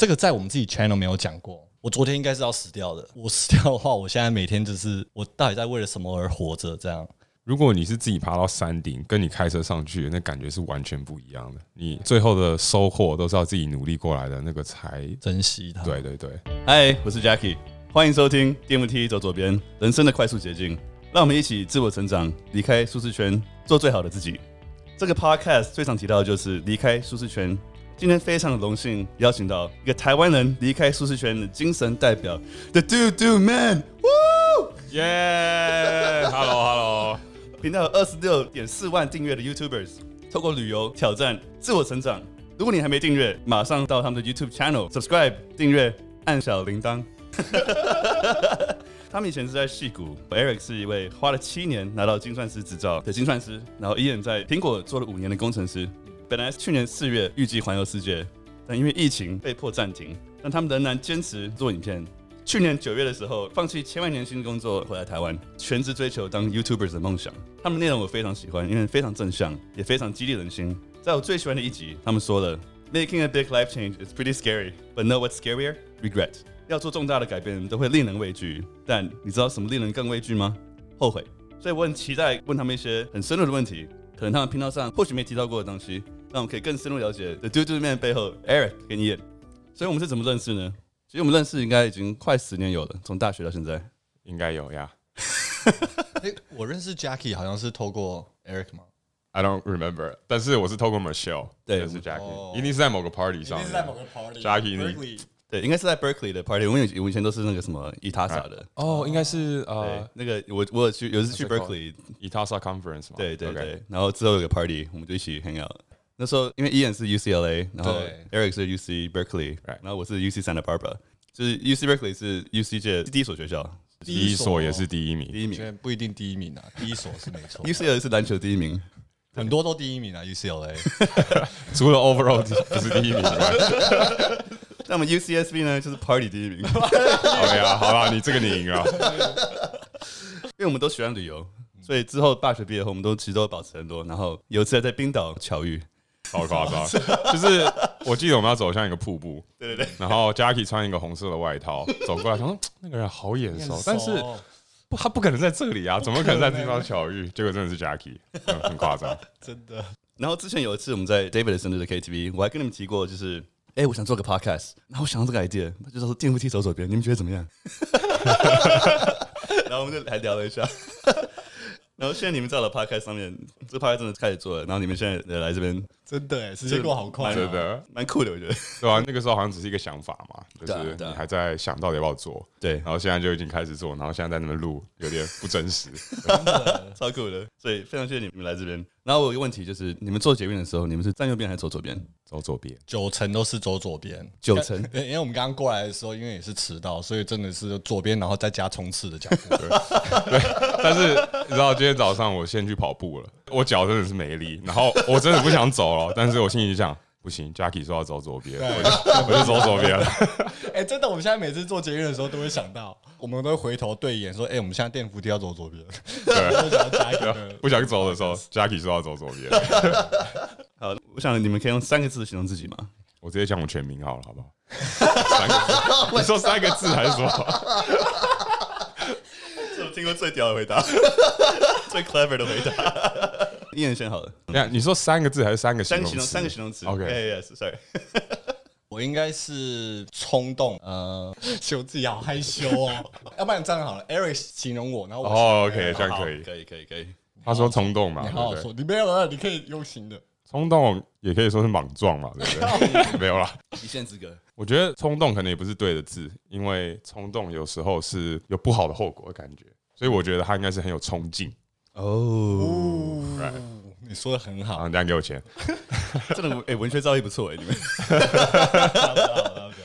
这个在我们自己 channel 没有讲过。我昨天应该是要死掉的。我死掉的话，我现在每天就是我到底在为了什么而活着？这样。如果你是自己爬到山顶，跟你开车上去，那感觉是完全不一样的。你最后的收获都是要自己努力过来的，那个才珍惜它。对对对。嗨，我是 Jacky，欢迎收听 DMT 走左边，人生的快速捷径。让我们一起自我成长，离开舒适圈，做最好的自己。这个 Podcast 最常提到的就是离开舒适圈。今天非常的荣幸邀请到一个台湾人离开舒适圈的精神代表，The Dude Man，呜，耶，Hello Hello，频道有二十六点四万订阅的 YouTubers，透过旅游挑战自我成长。如果你还没订阅，马上到他们的 YouTube channel，subscribe 订阅，按小铃铛。他们以前是在戏谷，Eric 是一位花了七年拿到精算师执照的精算师，然后 Ian 在苹果做了五年的工程师。本来是去年四月预计环游世界，但因为疫情被迫暂停。但他们仍然坚持做影片。去年九月的时候，放弃千万年薪工作回来台湾，全职追求当 YouTubers 的梦想。他们的内容我非常喜欢，因为非常正向，也非常激励人心。在我最喜欢的一集，他们说了：“Making a big life change is pretty scary, but know what's scarier? Regret。要做重大的改变都会令人畏惧，但你知道什么令人更畏惧吗？后悔。所以我很期待问他们一些很深入的问题，可能他们频道上或许没提到过的东西。”让我们可以更深入了解 The Dude Dude Man 背后 Eric 跟 Ian，所以我们是怎么认识呢？其实我们认识应该已经快十年有了，从大学到现在，应该有呀。欸、我认识 Jackie 好像是透过 Eric 吗？I don't remember，但是我是透过 Michelle，对，是 Jackie，、一定是在某个 party 上，一定是在某个 party，Jacky，对，应该是在 Berkeley 的 party，我们以前都是那个什么 Itasa 的，哦，应该是呃，那个我我有去有一次去 Berkeley Itasa conference 嘛，对对对，okay. 然后之后有个 party，我们就一起 hang out。那时候因为 Ian 是 UCLA，然后 Eric 是 UC Berkeley，然后我是 UC Santa Barbara，就是 UC Berkeley 是 UC 界第一所学校，第一所也是第一名，第一名不一定第一名啊，第一所是没错。UCLA 是篮球第一名，很多都第一名啊，UCLA，除了 Overall 不是第一名。那么 UCSB 呢，就是 Party 第一名。OK 啊，好了，你这个你赢了，因为我们都喜欢旅游，所以之后大学毕业后，我们都其实都保持很多。然后有一次在冰岛巧遇。好夸张，就是我记得我们要走向一个瀑布，对对对，然后 Jacky 穿一个红色的外套走过来，想说那个人好眼熟，但是不，他不可能在这里啊，怎么可能在地方巧遇？结果真的是 Jacky，很夸张，真的。然后之前有一次我们在 David 的生日的 KTV，我还跟你们提过，就是哎，我想做个 Podcast，然后我想到这个 idea，就是说电扶梯走左边，你们觉得怎么样？然后我们就来聊了一下。然后现在你们在了 Podcast 上面，这 Podcast 真的开始做了。然后你们现在来这边，真的时间过好快，真的蛮酷的，我觉得。对、啊？那个时候好像只是一个想法嘛，就是你还在想到底要不要做。对。然后现在就已经开始做，然后现在在那边录，有点不真实，超酷的。所以非常谢谢你们来这边。然后我有一个问题就是，你们做捷运的时候，你们是站右边还是走左边？走左边，九成都是走左边。九成，对，因为我们刚刚过来的时候，因为也是迟到，所以真的是左边，然后再加冲刺的脚步。对，但是你知道，今天早上我先去跑步了，我脚真的是没力，然后我真的不想走了，但是我心里想。不行，Jackie 说要走左边，我就走左边了。哎、欸，真的，我们现在每次做捷运的时候都会想到，我们都会回头对眼说：“哎、欸，我们现在电扶梯要走左边。”对，不想走的时候，Jackie 说要走左边。好，我想你们可以用三个字形容自己吗？我直接讲我全名好了，好不好？三个字，你说三个字还是什么？是我听过最屌的回答，最 clever 的回答。一人选好了。你看，你说三个字还是三个形容词？三个形容词。OK，Yes，Sorry。我应该是冲动。呃，我自己好害羞哦。要不然这样好了，Eric 形容我，然后我。哦，OK，这样可以，可以，可以，可以。他说冲动嘛，你好好说，你没有了，你可以用型的。冲动也可以说是莽撞嘛，对不对？没有啦，一线之隔。我觉得冲动可能也不是对的字，因为冲动有时候是有不好的后果的感觉，所以我觉得他应该是很有冲劲。哦、oh，你说的很好，等下给我钱。真的，哎、欸，文学造诣不错哎，你们。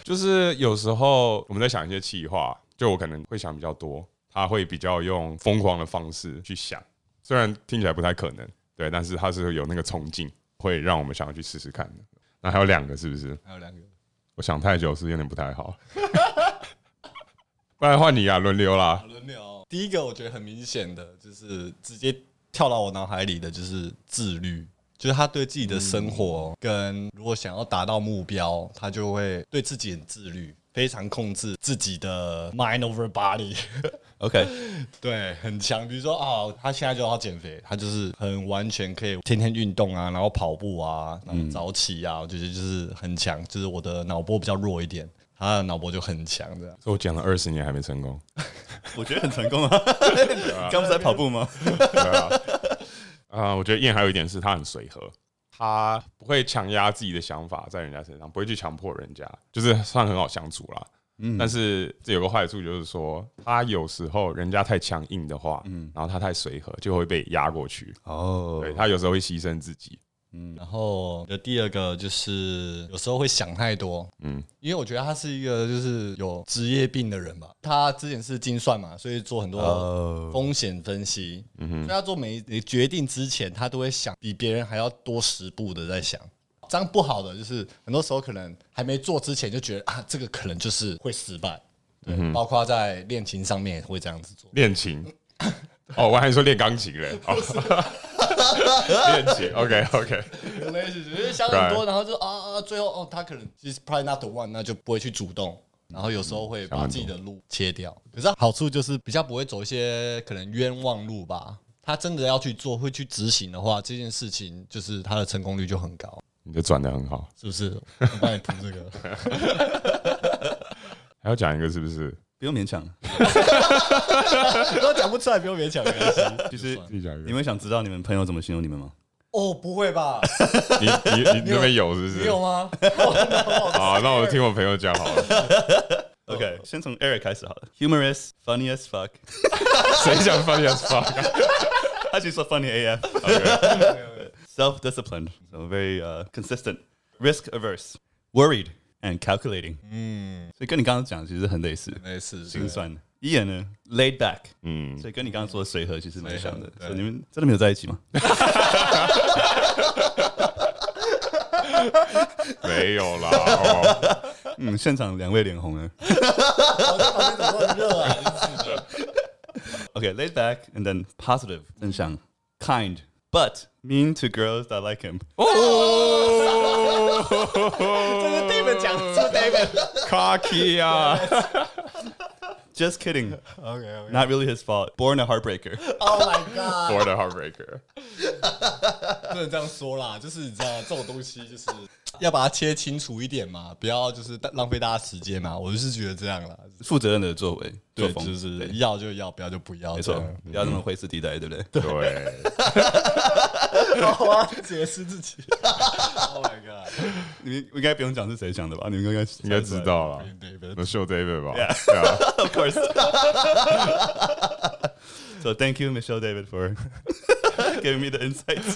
就是有时候我们在想一些企划，就我可能会想比较多，他会比较用疯狂的方式去想，虽然听起来不太可能，对，但是他是有那个冲劲，会让我们想要去试试看的。那还有两个是不是？还有两个，我想太久是有点不太好。不然换你啊，轮流啦，轮流。第一个我觉得很明显的，就是直接跳到我脑海里的就是自律。就是他对自己的生活跟如果想要达到目标，他就会对自己很自律，非常控制自己的 mind over body。OK，对，很强。比如说啊，他现在就要减肥，他就是很完全可以天天运动啊，然后跑步啊，然后早起啊，我觉得就是很强。就是我的脑波比较弱一点，他的脑波就很强。这样，所以我讲了二十年还没成功，我觉得很成功啊。刚不是在跑步吗？对啊。啊、呃，我觉得燕还有一点是他很随和，他不会强压自己的想法在人家身上，不会去强迫人家，就是算很好相处啦。嗯，但是这有个坏处，就是说他有时候人家太强硬的话，嗯，然后他太随和，就会被压过去。哦，对，他有时候会牺牲自己。嗯，然后的第二个就是有时候会想太多，嗯，因为我觉得他是一个就是有职业病的人吧。他之前是精算嘛，所以做很多风险分析，嗯哼，所以他做每一决定之前，他都会想比别人还要多十步的在想。这样不好的就是很多时候可能还没做之前就觉得啊，这个可能就是会失败。对，嗯，包括在恋情上面也会这样子做。恋情。哦，我还说练钢琴嘞，练琴，OK OK，有类似，就是想很多，然后就啊啊，最后哦，他可能其实 probably not the one，那就不会去主动，然后有时候会把自己的路切掉。可是好处就是比较不会走一些可能冤枉路吧。他真的要去做，会去执行的话，这件事情就是他的成功率就很高。你的转的很好，是不是？我帮你涂这个，还要讲一个是不是？不用勉强，都讲不出来，不用勉强，没关系。其实你们想知道你们朋友怎么形容你们吗？哦，不会吧？你你你那边有是不是？你有吗？好，那我听我朋友讲好了。OK，先从 Eric 开始好了。Humorous, funny as fuck。谁讲 funny as fuck？他其实说 funny AF。Self-disciplined, so very consistent. Risk averse, worried. And calculating，嗯，所以跟你刚刚讲的其实很类似，类似心酸的。Ian 呢，laid back，嗯，所以跟你刚刚说的随和其实蛮像的。所以你们真的没有在一起吗？没有啦。嗯，现场两位脸红了。OK，laid back and then positive，正向，kind。But mean to girls that like him。哦，这是 David 讲，是 David，cocky 啊。 Just kidding. Okay, okay. Not really his fault. Born a heartbreaker. Oh my god. Born a heartbreaker. 不能这样说啦，就是你知道这种东西就是要把它切清楚一点嘛，不要就是浪费大家时间嘛。我就是觉得这样啦，负责任的作为，对，就是要就要，不要就不要，没错，不要那么灰色地带，对不对？对。我要解释自己。Oh my god！你们应该不用讲是谁讲的吧？你们应该应该知道了。Michelle David 吧？Yeah，of course。So thank you, Michelle David, for giving me the insights.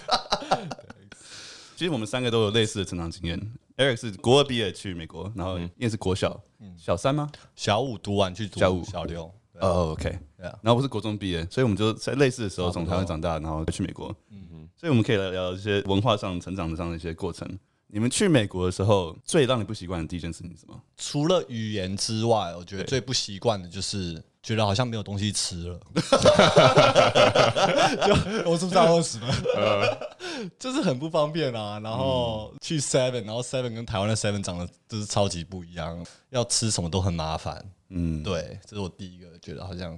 其实我们三个都有类似的成长经验。Eric 是国二毕业去美国，然后也是国小，小三吗？小五读完去读小五、小六。哦，OK。然后我是国中毕业，所以我们就在类似的时候从台湾长大，然后去美国。嗯哼。所以我们可以来聊一些文化上、成长上的一些过程。你们去美国的时候，最让你不习惯的第一件事情是什么？除了语言之外，我觉得最不习惯的就是觉得好像没有东西吃了。就我是不是要饿死了？就是很不方便啊。然后去 Seven，然后 Seven 跟台湾的 Seven 长得就是超级不一样，要吃什么都很麻烦。嗯，对，这是我第一个觉得好像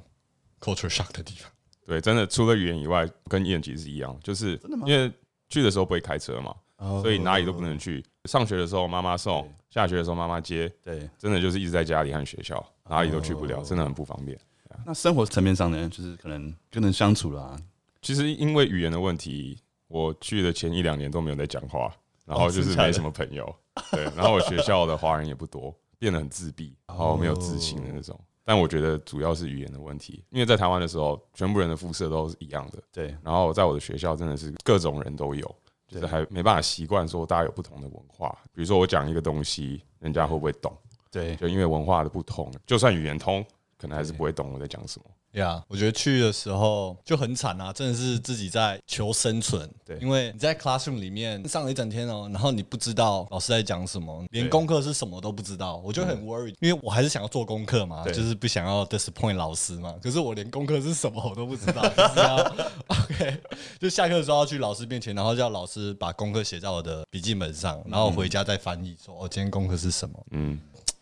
culture shock 的地方。对，真的除了语言以外，跟燕其实是一样，就是因为去的时候不会开车嘛。所以哪里都不能去。上学的时候妈妈送，下学的时候妈妈接。对，真的就是一直在家里和学校，哪里都去不了，真的很不方便。那生活层面上呢，就是可能跟人相处啦。其实因为语言的问题，我去的前一两年都没有在讲话，然后就是没什么朋友。对，然后我学校的华人也不多，变得很自闭，然后没有自信的那种。但我觉得主要是语言的问题，因为在台湾的时候，全部人的肤色都是一样的。对，然后在我的学校真的是各种人都有。就是还没办法习惯说大家有不同的文化，比如说我讲一个东西，人家会不会懂？对，就因为文化的不同，就算语言通，可能还是不会懂我在讲什么。呀，yeah, 我觉得去的时候就很惨啊，真的是自己在求生存。对，因为你在 classroom 里面上了一整天哦，然后你不知道老师在讲什么，连功课是什么都不知道，我就很 worried，因为我还是想要做功课嘛，就是不想要 disappoint 老师嘛。可是我连功课是什么我都不知道，就是要 OK，就下课的时候要去老师面前，然后叫老师把功课写在我的笔记本上，然后回家再翻译，说哦，今天功课是什么？嗯。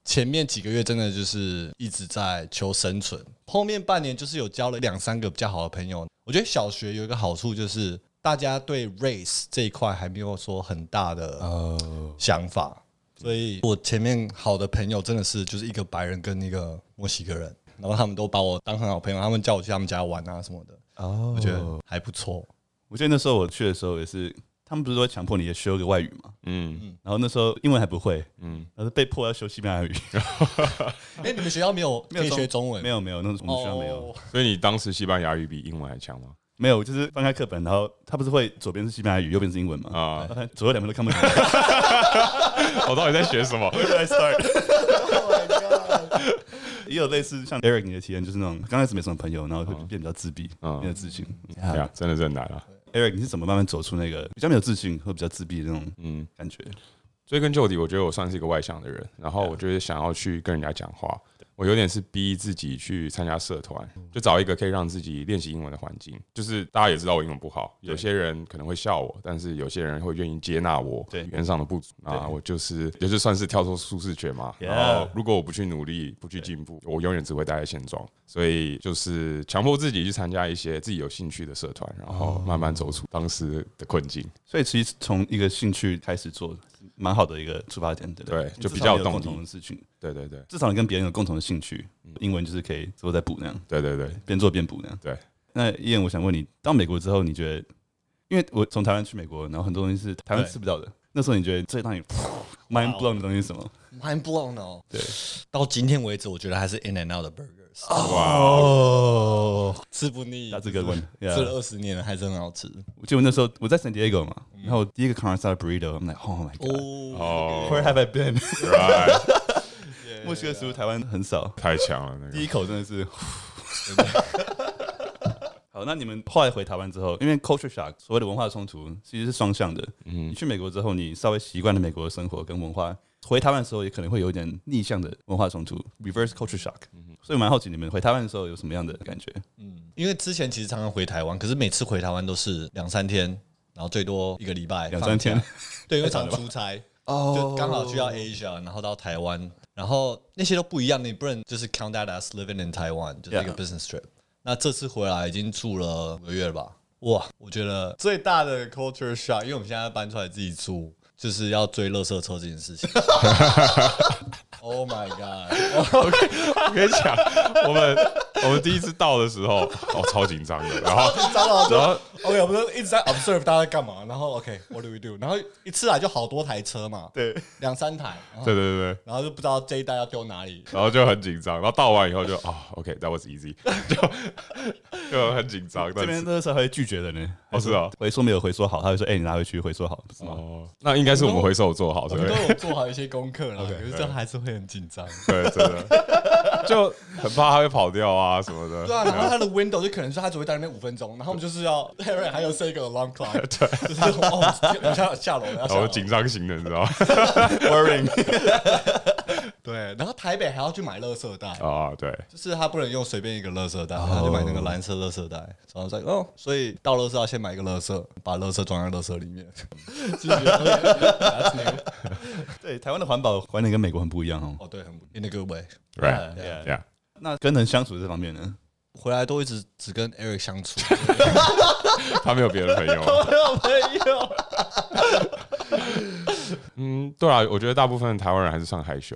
前面几个月真的就是一直在求生存，后面半年就是有交了两三个比较好的朋友。我觉得小学有一个好处就是大家对 race 这一块还没有说很大的想法，所以我前面好的朋友真的是就是一个白人跟一个墨西哥人，然后他们都把我当很好朋友，他们叫我去他们家玩啊什么的。哦，我觉得还不错。我记得那时候我去的时候也是。他们不是说强迫你学个外语嘛？嗯，然后那时候英文还不会，嗯，然后被迫要修西班牙语。哎，你们学校没有没有学中文？没有没有，那种我们学校没有。所以你当时西班牙语比英文还强吗？没有，就是翻开课本，然后他不是会左边是西班牙语，右边是英文嘛？啊，左右两边都看不懂。我到底在学什么 sorry？也有类似像 Eric 你的体验，就是那种刚开始没什么朋友，然后会变比较自闭，变得自信。对啊，真的是很难啊。Eric，你是怎么慢慢走出那个比较没有自信和比较自闭的那种嗯感觉？追根究底，我觉得我算是一个外向的人，然后我就是想要去跟人家讲话。我有点是逼自己去参加社团，就找一个可以让自己练习英文的环境。就是大家也知道我英文不好，有些人可能会笑我，但是有些人会愿意接纳我语言上的不足。啊我就是也就算是跳出舒适圈嘛。然后如果我不去努力，不去进步，我永远只会待在现状。所以就是强迫自己去参加一些自己有兴趣的社团，然后慢慢走出当时的困境。所以其实从一个兴趣开始做。蛮好的一个出发点，对对，就比较有共同的事情，对对对，至少你跟别人有共同的兴趣，英文就是可以之后再补那样，对对对，边做边补那样，对。那 Ian，我想问你，到美国之后，你觉得，因为我从台湾去美国，然后很多东西是台湾吃不到的，那时候你觉得最让你 mind blown 的东西是什么？mind blown 哦，对，到今天为止，我觉得还是 In and Out 的 burger。哦，吃不腻，那这个问吃了二十年了，还是很好吃。我记得那时候我在 San Diego 嘛，然后第一个 Caramel Burrito，I'm like，Oh my God，Where have I been？墨西哥食物台湾很少，太强了那，第一口真的是。好，那你们后来回台湾之后，因为 culture shock 所谓的文化冲突其实是双向的。嗯，你去美国之后，你稍微习惯了美国的生活跟文化。回台湾的时候也可能会有一点逆向的文化冲突，reverse culture shock。所以蛮好奇你们回台湾的时候有什么样的感觉？嗯，因为之前其实常常回台湾，可是每次回台湾都是两三天，然后最多一个礼拜，两三天。对，因为 常出差，哦，就刚好去到 Asia，然后到台湾，然后那些都不一样，你不能就是 count that as living in Taiwan，就是一个 business trip。那这次回来已经住了五个月了吧？哇，我觉得最大的 culture shock，因为我们现在搬出来自己住。就是要追垃圾车这件事情。Oh my god！我跟你讲，我们我们第一次到的时候，哦，超紧张的。然后，然后，OK，我们就一直在 observe 大家在干嘛。然后，OK，what do we do？然后一次来就好多台车嘛，对，两三台。对对对对。然后就不知道这一代要丢哪里，然后就很紧张。然后倒完以后就啊，OK，that was easy，就就很紧张。这边垃圾还会拒绝的呢。哦，是啊，回收没有回收好，他会说：“哎，你拿回去回收好，不是吗？”哦，那应该是我们回收做好，对不对？都有做好一些功课了，可是这还是会很紧张。对，真的 就很怕他会跑掉啊什么的。对啊，然后他的 window 就可能是他只会待那边五分钟，然后我们就是要 Harry 还有 set 一个 along clock，对，就是哦，下下楼了，然后紧张型的，你知道吗？Worrying。对，然后台北还要去买垃圾袋啊，对，就是他不能用随便一个垃圾袋，他就买那个蓝色垃圾袋，然后再哦，所以倒垃圾要先买一个垃圾，把垃圾装在垃圾里面。对，台湾的环保观念跟美国很不一样哦。哦，对，很 in a good way。Right, yeah, yeah。那跟人相处这方面呢？回来都一直只跟 Eric 相处，他没有别的朋友，没有朋友。嗯，对啊，我觉得大部分台湾人还是算害羞。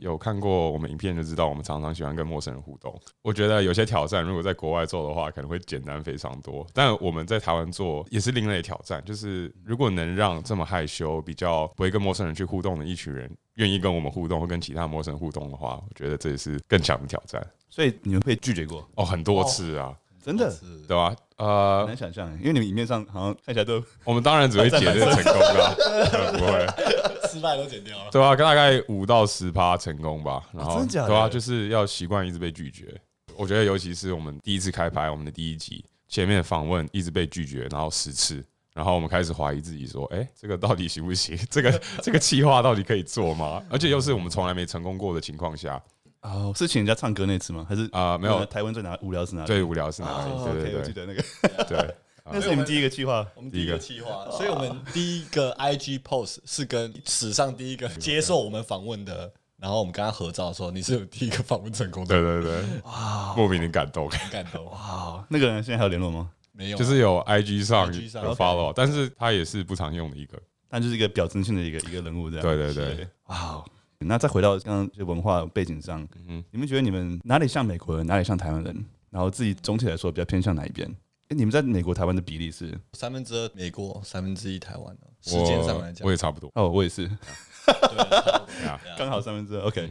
有看过我们影片就知道，我们常常喜欢跟陌生人互动。我觉得有些挑战，如果在国外做的话，可能会简单非常多。但我们在台湾做也是另类挑战，就是如果能让这么害羞、比较不会跟陌生人去互动的一群人，愿意跟我们互动，或跟其他陌生人互动的话，我觉得这也是更强的挑战。所以你们被拒绝过哦，很多次啊，真的，对吧？呃，很难想象，因为你们影片上好像看起来都，我们当然只会解这成功的，不会失败都剪掉了。对啊，大概五到十趴成功吧。然后？对啊，就是要习惯一直被拒绝。我觉得尤其是我们第一次开拍，我们的第一集前面访问一直被拒绝，然后十次，然后我们开始怀疑自己，说：“哎，这个到底行不行？这个 这个企划到底可以做吗？”而且又是我们从来没成功过的情况下。哦，是请人家唱歌那次吗？还是啊，没有。台湾最哪无聊是哪里？最无聊是哪里？对对对，我记得那个。对。那是我们第一个计划，我们第一个计划，所以我们第一个 IG post 是跟史上第一个接受我们访问的，然后我们跟他合照的时候，你是有第一个访问成功的，对对对，哇，莫名的感动，感动，哇，那个人现在还有联络吗？没有，就是有 IG 上有 follow，但是他也是不常用的一个，但就是一个表征性的一个一个人物这样，对对对，哇，那再回到刚刚文化背景上，嗯，你们觉得你们哪里像美国人，哪里像台湾人？然后自己总体来说比较偏向哪一边？哎，你们在美国、台湾的比例是三分之二美国，三分之一台湾。时间上来讲，我也差不多。哦，我也是，刚好三分之二。OK，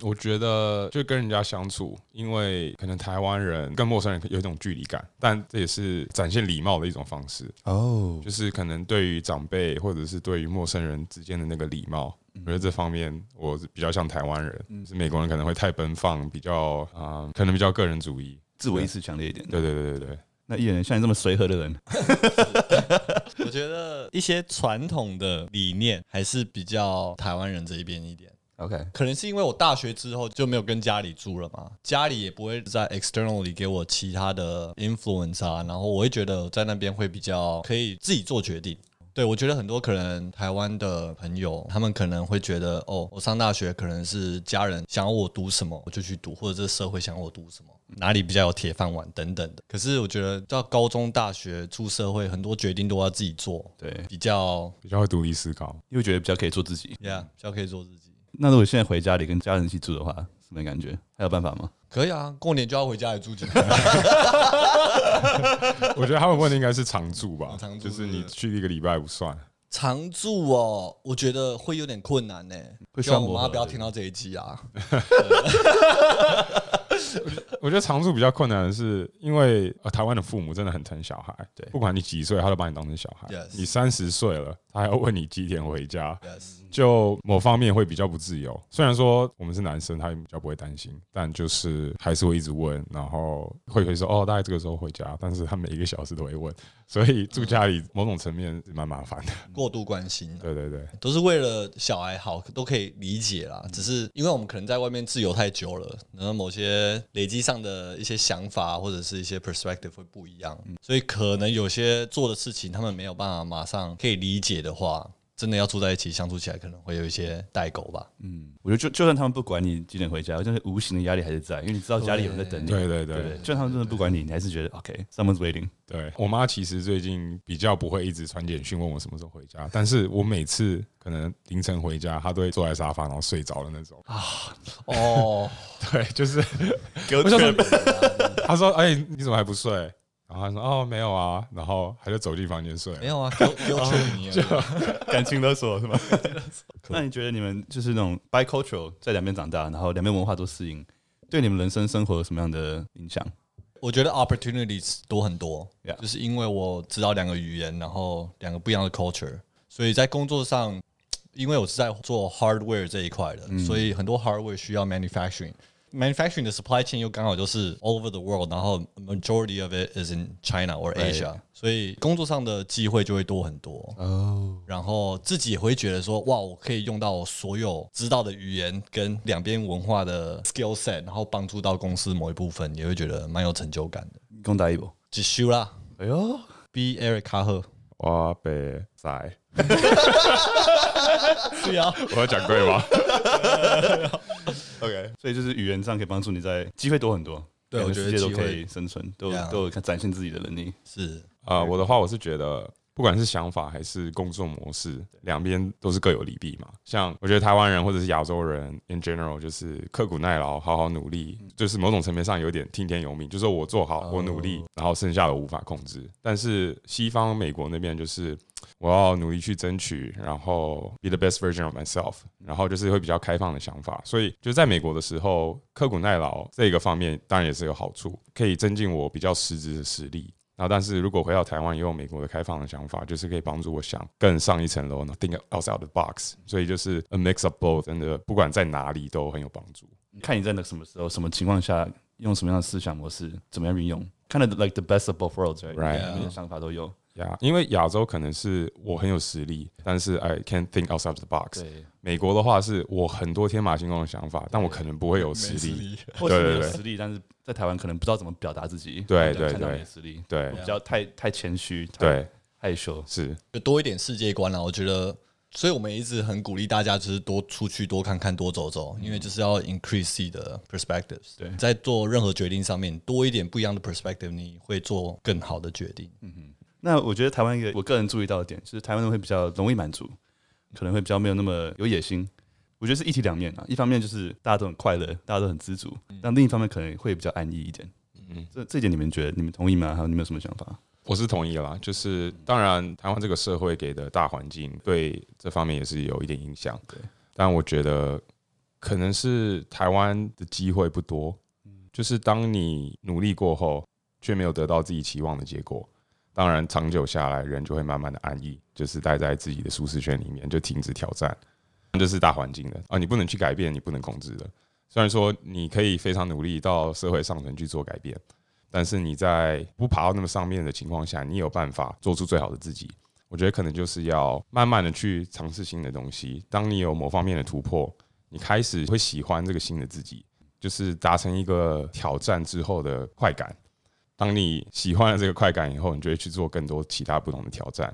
我觉得就跟人家相处，因为可能台湾人跟陌生人有一种距离感，但这也是展现礼貌的一种方式。哦，就是可能对于长辈或者是对于陌生人之间的那个礼貌，我觉得这方面我比较像台湾人。是美国人可能会太奔放，比较啊，可能比较个人主义，自我意识强烈一点。对对对对对。那艺人像你这么随和的人，我觉得一些传统的理念还是比较台湾人这一边一点。OK，可能是因为我大学之后就没有跟家里住了嘛，家里也不会在 externally 给我其他的 influence 啊，然后我会觉得在那边会比较可以自己做决定。对，我觉得很多可能台湾的朋友，他们可能会觉得，哦，我上大学可能是家人想要我读什么，我就去读，或者这个社会想要我读什么，哪里比较有铁饭碗等等的。可是我觉得到高中、大学出社会，很多决定都要自己做，对，比较比较会独立思考，因为觉得比较可以做自己，Yeah，比较可以做自己。那如果现在回家里跟家人一起住的话，什么感觉？还有办法吗？可以啊，过年就要回家里住几天。我觉得他们问的应该是常住吧，常住就是你去一个礼拜不算。常住哦，我觉得会有点困难呢。希望我妈不要听到这一集啊。我觉得常住比较困难的是，因为台湾的父母真的很疼小孩，对，不管你几岁，他都把你当成小孩。你三十岁了，他还要问你几点回家，就某方面会比较不自由。虽然说我们是男生，他也比较不会担心，但就是还是会一直问，然后会会说哦，大概这个时候回家，但是他每一个小时都会问，所以住家里某种层面是蛮麻烦的。过度关心，对对对，都是为了小孩好，都可以理解啦。只是因为我们可能在外面自由太久了，然后某些累积上的一些想法或者是一些 perspective 会不一样，所以可能有些做的事情他们没有办法马上可以理解的话。真的要住在一起相处起来，可能会有一些代沟吧。嗯，我觉得就就算他们不管你几点回家，但是无形的压力还是在，因为你知道家里有人在等你。对对对，就算他们真的不管你，你还是觉得 OK，someone's waiting。对，我妈其实最近比较不会一直传简讯问我什么时候回家，但是我每次可能凌晨回家，她都会坐在沙发然后睡着的那种啊。哦，对，就是给我确认。她说：“哎，你怎么还不睡？”然后他说：“哦，没有啊。”然后他就走进房间睡。没有啊，给我给我劝你，感情勒索是吗？那你觉得你们就是那种 bicultural 在两边长大，然后两边文化都适应，对你们人生生活有什么样的影响？我觉得 opportunities 多很多，Yeah. 就是因为我知道两个语言，然后两个不一样的 culture，所以在工作上，因为我是在做 hardware 这一块的，嗯、所以很多 hardware 需要 manufacturing。Manufacturing 的 supply chain 又刚好就是 all over the world，然后 majority of it is in China or Asia，所以工作上的机会就会多很多。哦，然后自己也会觉得说，哇，我可以用到我所有知道的语言跟两边文化的 skill set，然后帮助到公司某一部分，也会觉得蛮有成就感的。讲大一步，就修啦。哎呦，B Eric 卡赫，我被塞。是啊，我要讲对吗？OK，所以就是语言上可以帮助你在机会多很多，对，我觉得世界都可以生存，都都有展现自己的能力。是啊，我的话我是觉得，不管是想法还是工作模式，两边都是各有利弊嘛。像我觉得台湾人或者是亚洲人 in general，就是刻苦耐劳，好好努力，就是某种层面上有点听天由命，就是我做好，我努力，然后剩下的无法控制。但是西方美国那边就是。我要努力去争取，然后 be the best version of myself，然后就是会比较开放的想法，所以就在美国的时候，刻苦耐劳这个方面当然也是有好处，可以增进我比较实质的实力。然后，但是如果回到台湾，也有美国的开放的想法，就是可以帮助我想更上一层楼呢，think outside the box。所以就是 a mix of both，真的不管在哪里都很有帮助。看你在那什么时候、什么情况下用什么样的思想模式，怎么样运用，kind of like the best of both worlds，right？每 Right. 个想法都有。呀，yeah, 因为亚洲可能是我很有实力，但是 I can't think outside the box。对，美国的话是我很多天马行空的想法，但我可能不会有实力。或是没有对对实力，但是在台湾可能不知道怎么表达自己。对对看到对你的实力，对比较太太谦虚，太对，害羞。是就多一点世界观了。我觉得，所以我们一直很鼓励大家，就是多出去、多看看、多走走，因为就是要 increase 自己的 perspectives。对在做任何决定上面，多一点不一样的 perspective，你会做更好的决定。那我觉得台湾一个我个人注意到的点，就是台湾人会比较容易满足，可能会比较没有那么有野心。我觉得是一体两面啊，一方面就是大家都很快乐，大家都很知足，但另一方面可能会比较安逸一点。嗯，这这点你们觉得你们同意吗？还有你们有什么想法？我是同意啦。就是当然，台湾这个社会给的大环境对这方面也是有一点影响。对，但我觉得可能是台湾的机会不多。就是当你努力过后，却没有得到自己期望的结果。当然，长久下来，人就会慢慢的安逸，就是待在自己的舒适圈里面，就停止挑战。这是大环境的啊，你不能去改变，你不能控制的。虽然说你可以非常努力到社会上层去做改变，但是你在不爬到那么上面的情况下，你有办法做出最好的自己。我觉得可能就是要慢慢的去尝试新的东西。当你有某方面的突破，你开始会喜欢这个新的自己，就是达成一个挑战之后的快感。当你喜欢了这个快感以后，你就会去做更多其他不同的挑战。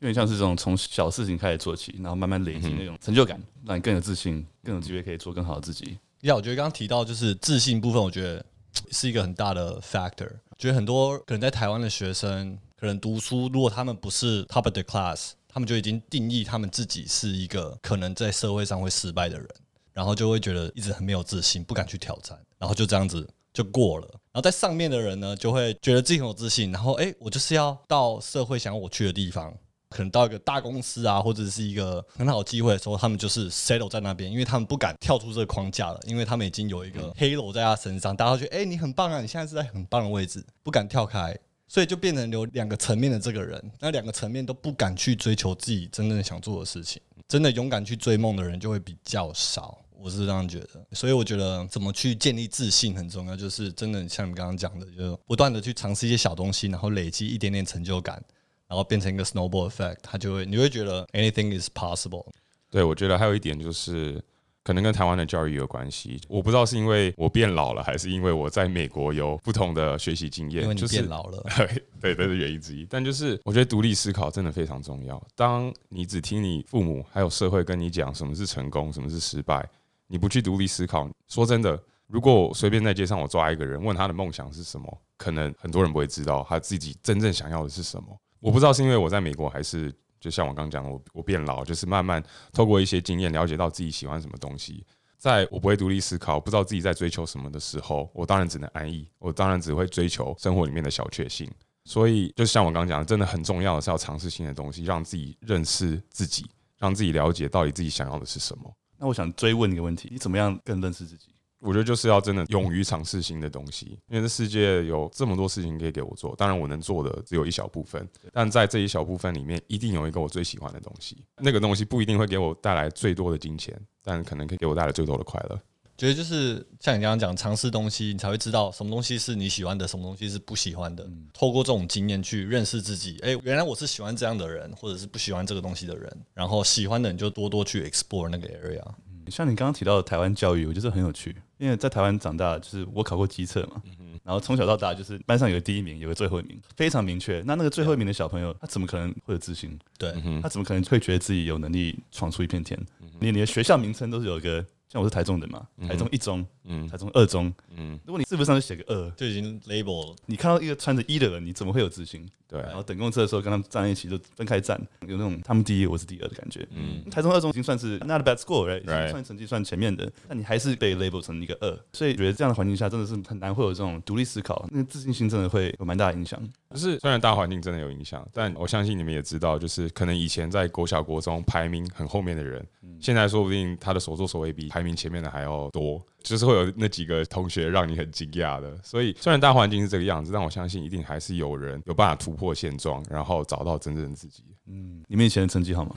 有点像是这种从小事情开始做起，然后慢慢累积那种成就感，让你更有自信，更有机会可以做更好的自己。呀，我觉得刚刚提到就是自信部分，我觉得是一个很大的 factor。觉得很多可能在台湾的学生，可能读书，如果他们不是 top of the class，他们就已经定义他们自己是一个可能在社会上会失败的人，然后就会觉得一直很没有自信，不敢去挑战，然后就这样子。就过了，然后在上面的人呢，就会觉得自己很有自信，然后哎，我就是要到社会想要我去的地方，可能到一个大公司啊，或者是一个很好的机会的时候，他们就是 settle 在那边，因为他们不敢跳出这个框架了，因为他们已经有一个 halo 在他身上，大家都觉得哎，你很棒啊，你现在是在很棒的位置，不敢跳开，所以就变成有两个层面的这个人，那两个层面都不敢去追求自己真正想做的事情，真的勇敢去追梦的人就会比较少。我是这样觉得，所以我觉得怎么去建立自信很重要，就是真的像你刚刚讲的，就是不断的去尝试一些小东西，然后累积一点点成就感，然后变成一个 snowball effect，它就会你会觉得 anything is possible。对，我觉得还有一点就是，可能跟台湾的教育有关系。我不知道是因为我变老了，还是因为我在美国有不同的学习经验。因为你变老了，就是、对，这是原因之一。但就是我觉得独立思考真的非常重要。当你只听你父母还有社会跟你讲什么是成功，什么是失败。你不去独立思考，说真的，如果随便在街上我抓一个人问他的梦想是什么，可能很多人不会知道他自己真正想要的是什么。我不知道是因为我在美国，还是就像我刚讲，我我变老，就是慢慢透过一些经验了解到自己喜欢什么东西。在我不会独立思考，不知道自己在追求什么的时候，我当然只能安逸，我当然只会追求生活里面的小确幸。所以，就像我刚讲的，真的很重要的是要尝试新的东西，让自己认识自己，让自己了解到底自己想要的是什么。那我想追问一个问题：你怎么样更认识自己？我觉得就是要真的勇于尝试新的东西，因为这世界有这么多事情可以给我做。当然，我能做的只有一小部分，但在这一小部分里面，一定有一个我最喜欢的东西。那个东西不一定会给我带来最多的金钱，但可能可以给我带来最多的快乐。觉得就是像你刚刚讲，尝试东西，你才会知道什么东西是你喜欢的，什么东西是不喜欢的。嗯、透过这种经验去认识自己，哎、欸，原来我是喜欢这样的人，或者是不喜欢这个东西的人。然后喜欢的你就多多去 explore 那个 area。嗯、像你刚刚提到的台湾教育，我觉得很有趣，因为在台湾长大，就是我考过机测嘛，然后从小到大就是班上有个第一名，有个最后一名，非常明确。那那个最后一名的小朋友，他怎么可能会有自信？对，他怎么可能会觉得自己有能力闯出一片天？连、嗯、哼你的学校名称都是有一个。像我是台中人嘛，台中一中，嗯，台中二中，嗯，如果你字符上就写个二，就已经 label 了。你看到一个穿着一的人，你怎么会有自信？对，然后等公车的时候跟他们站在一起就分开站，有那种他们第一我是第二的感觉。嗯，台中二中已经算是 not a bad score，right？算成绩算前面的，但你还是被 label 成一个二，所以觉得这样的环境下真的是很难会有这种独立思考，那个自信心真的会有蛮大的影响。就是虽然大环境真的有影响，但我相信你们也知道，就是可能以前在国小国中排名很后面的人，现在说不定他的所作所为比排名前面的还要多。就是会有那几个同学让你很惊讶的。所以虽然大环境是这个样子，但我相信一定还是有人有办法突破现状，然后找到真正的自己。嗯，你们以前的成绩好吗？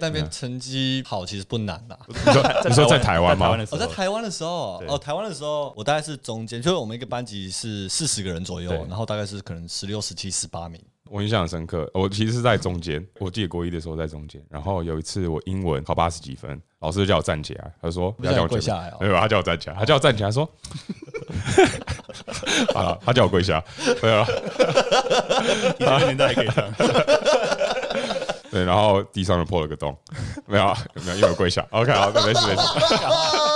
那边成绩好其实不难啦。你 说你说在台湾吗？我在台湾的时候，哦，台湾的时候我大概是中间，就是我们一个班级是四十个人左右，然后大概是可能十六、十七、十八名。我印象很深刻，我其实是在中间。我记得国一的时候在中间，然后有一次我英文考八十几分，老师就叫我站起来，他说不要叫我跪下来，没有，他叫我站起来，他叫我站起来说，啊，他叫我跪下，没有，以前年代还可以这样。对，然后地上就破了个洞，没有，没有，因为我跪下。OK，好，没事没事。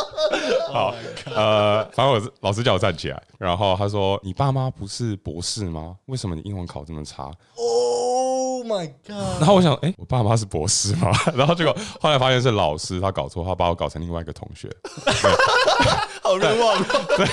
好，呃，反正我是老师叫我站起来，然后他说：“你爸妈不是博士吗？为什么你英文考这么差？” Oh my god！然后我想，哎，我爸妈是博士吗？然后结果后来发现是老师，他搞错，他把我搞成另外一个同学。好冤枉！对。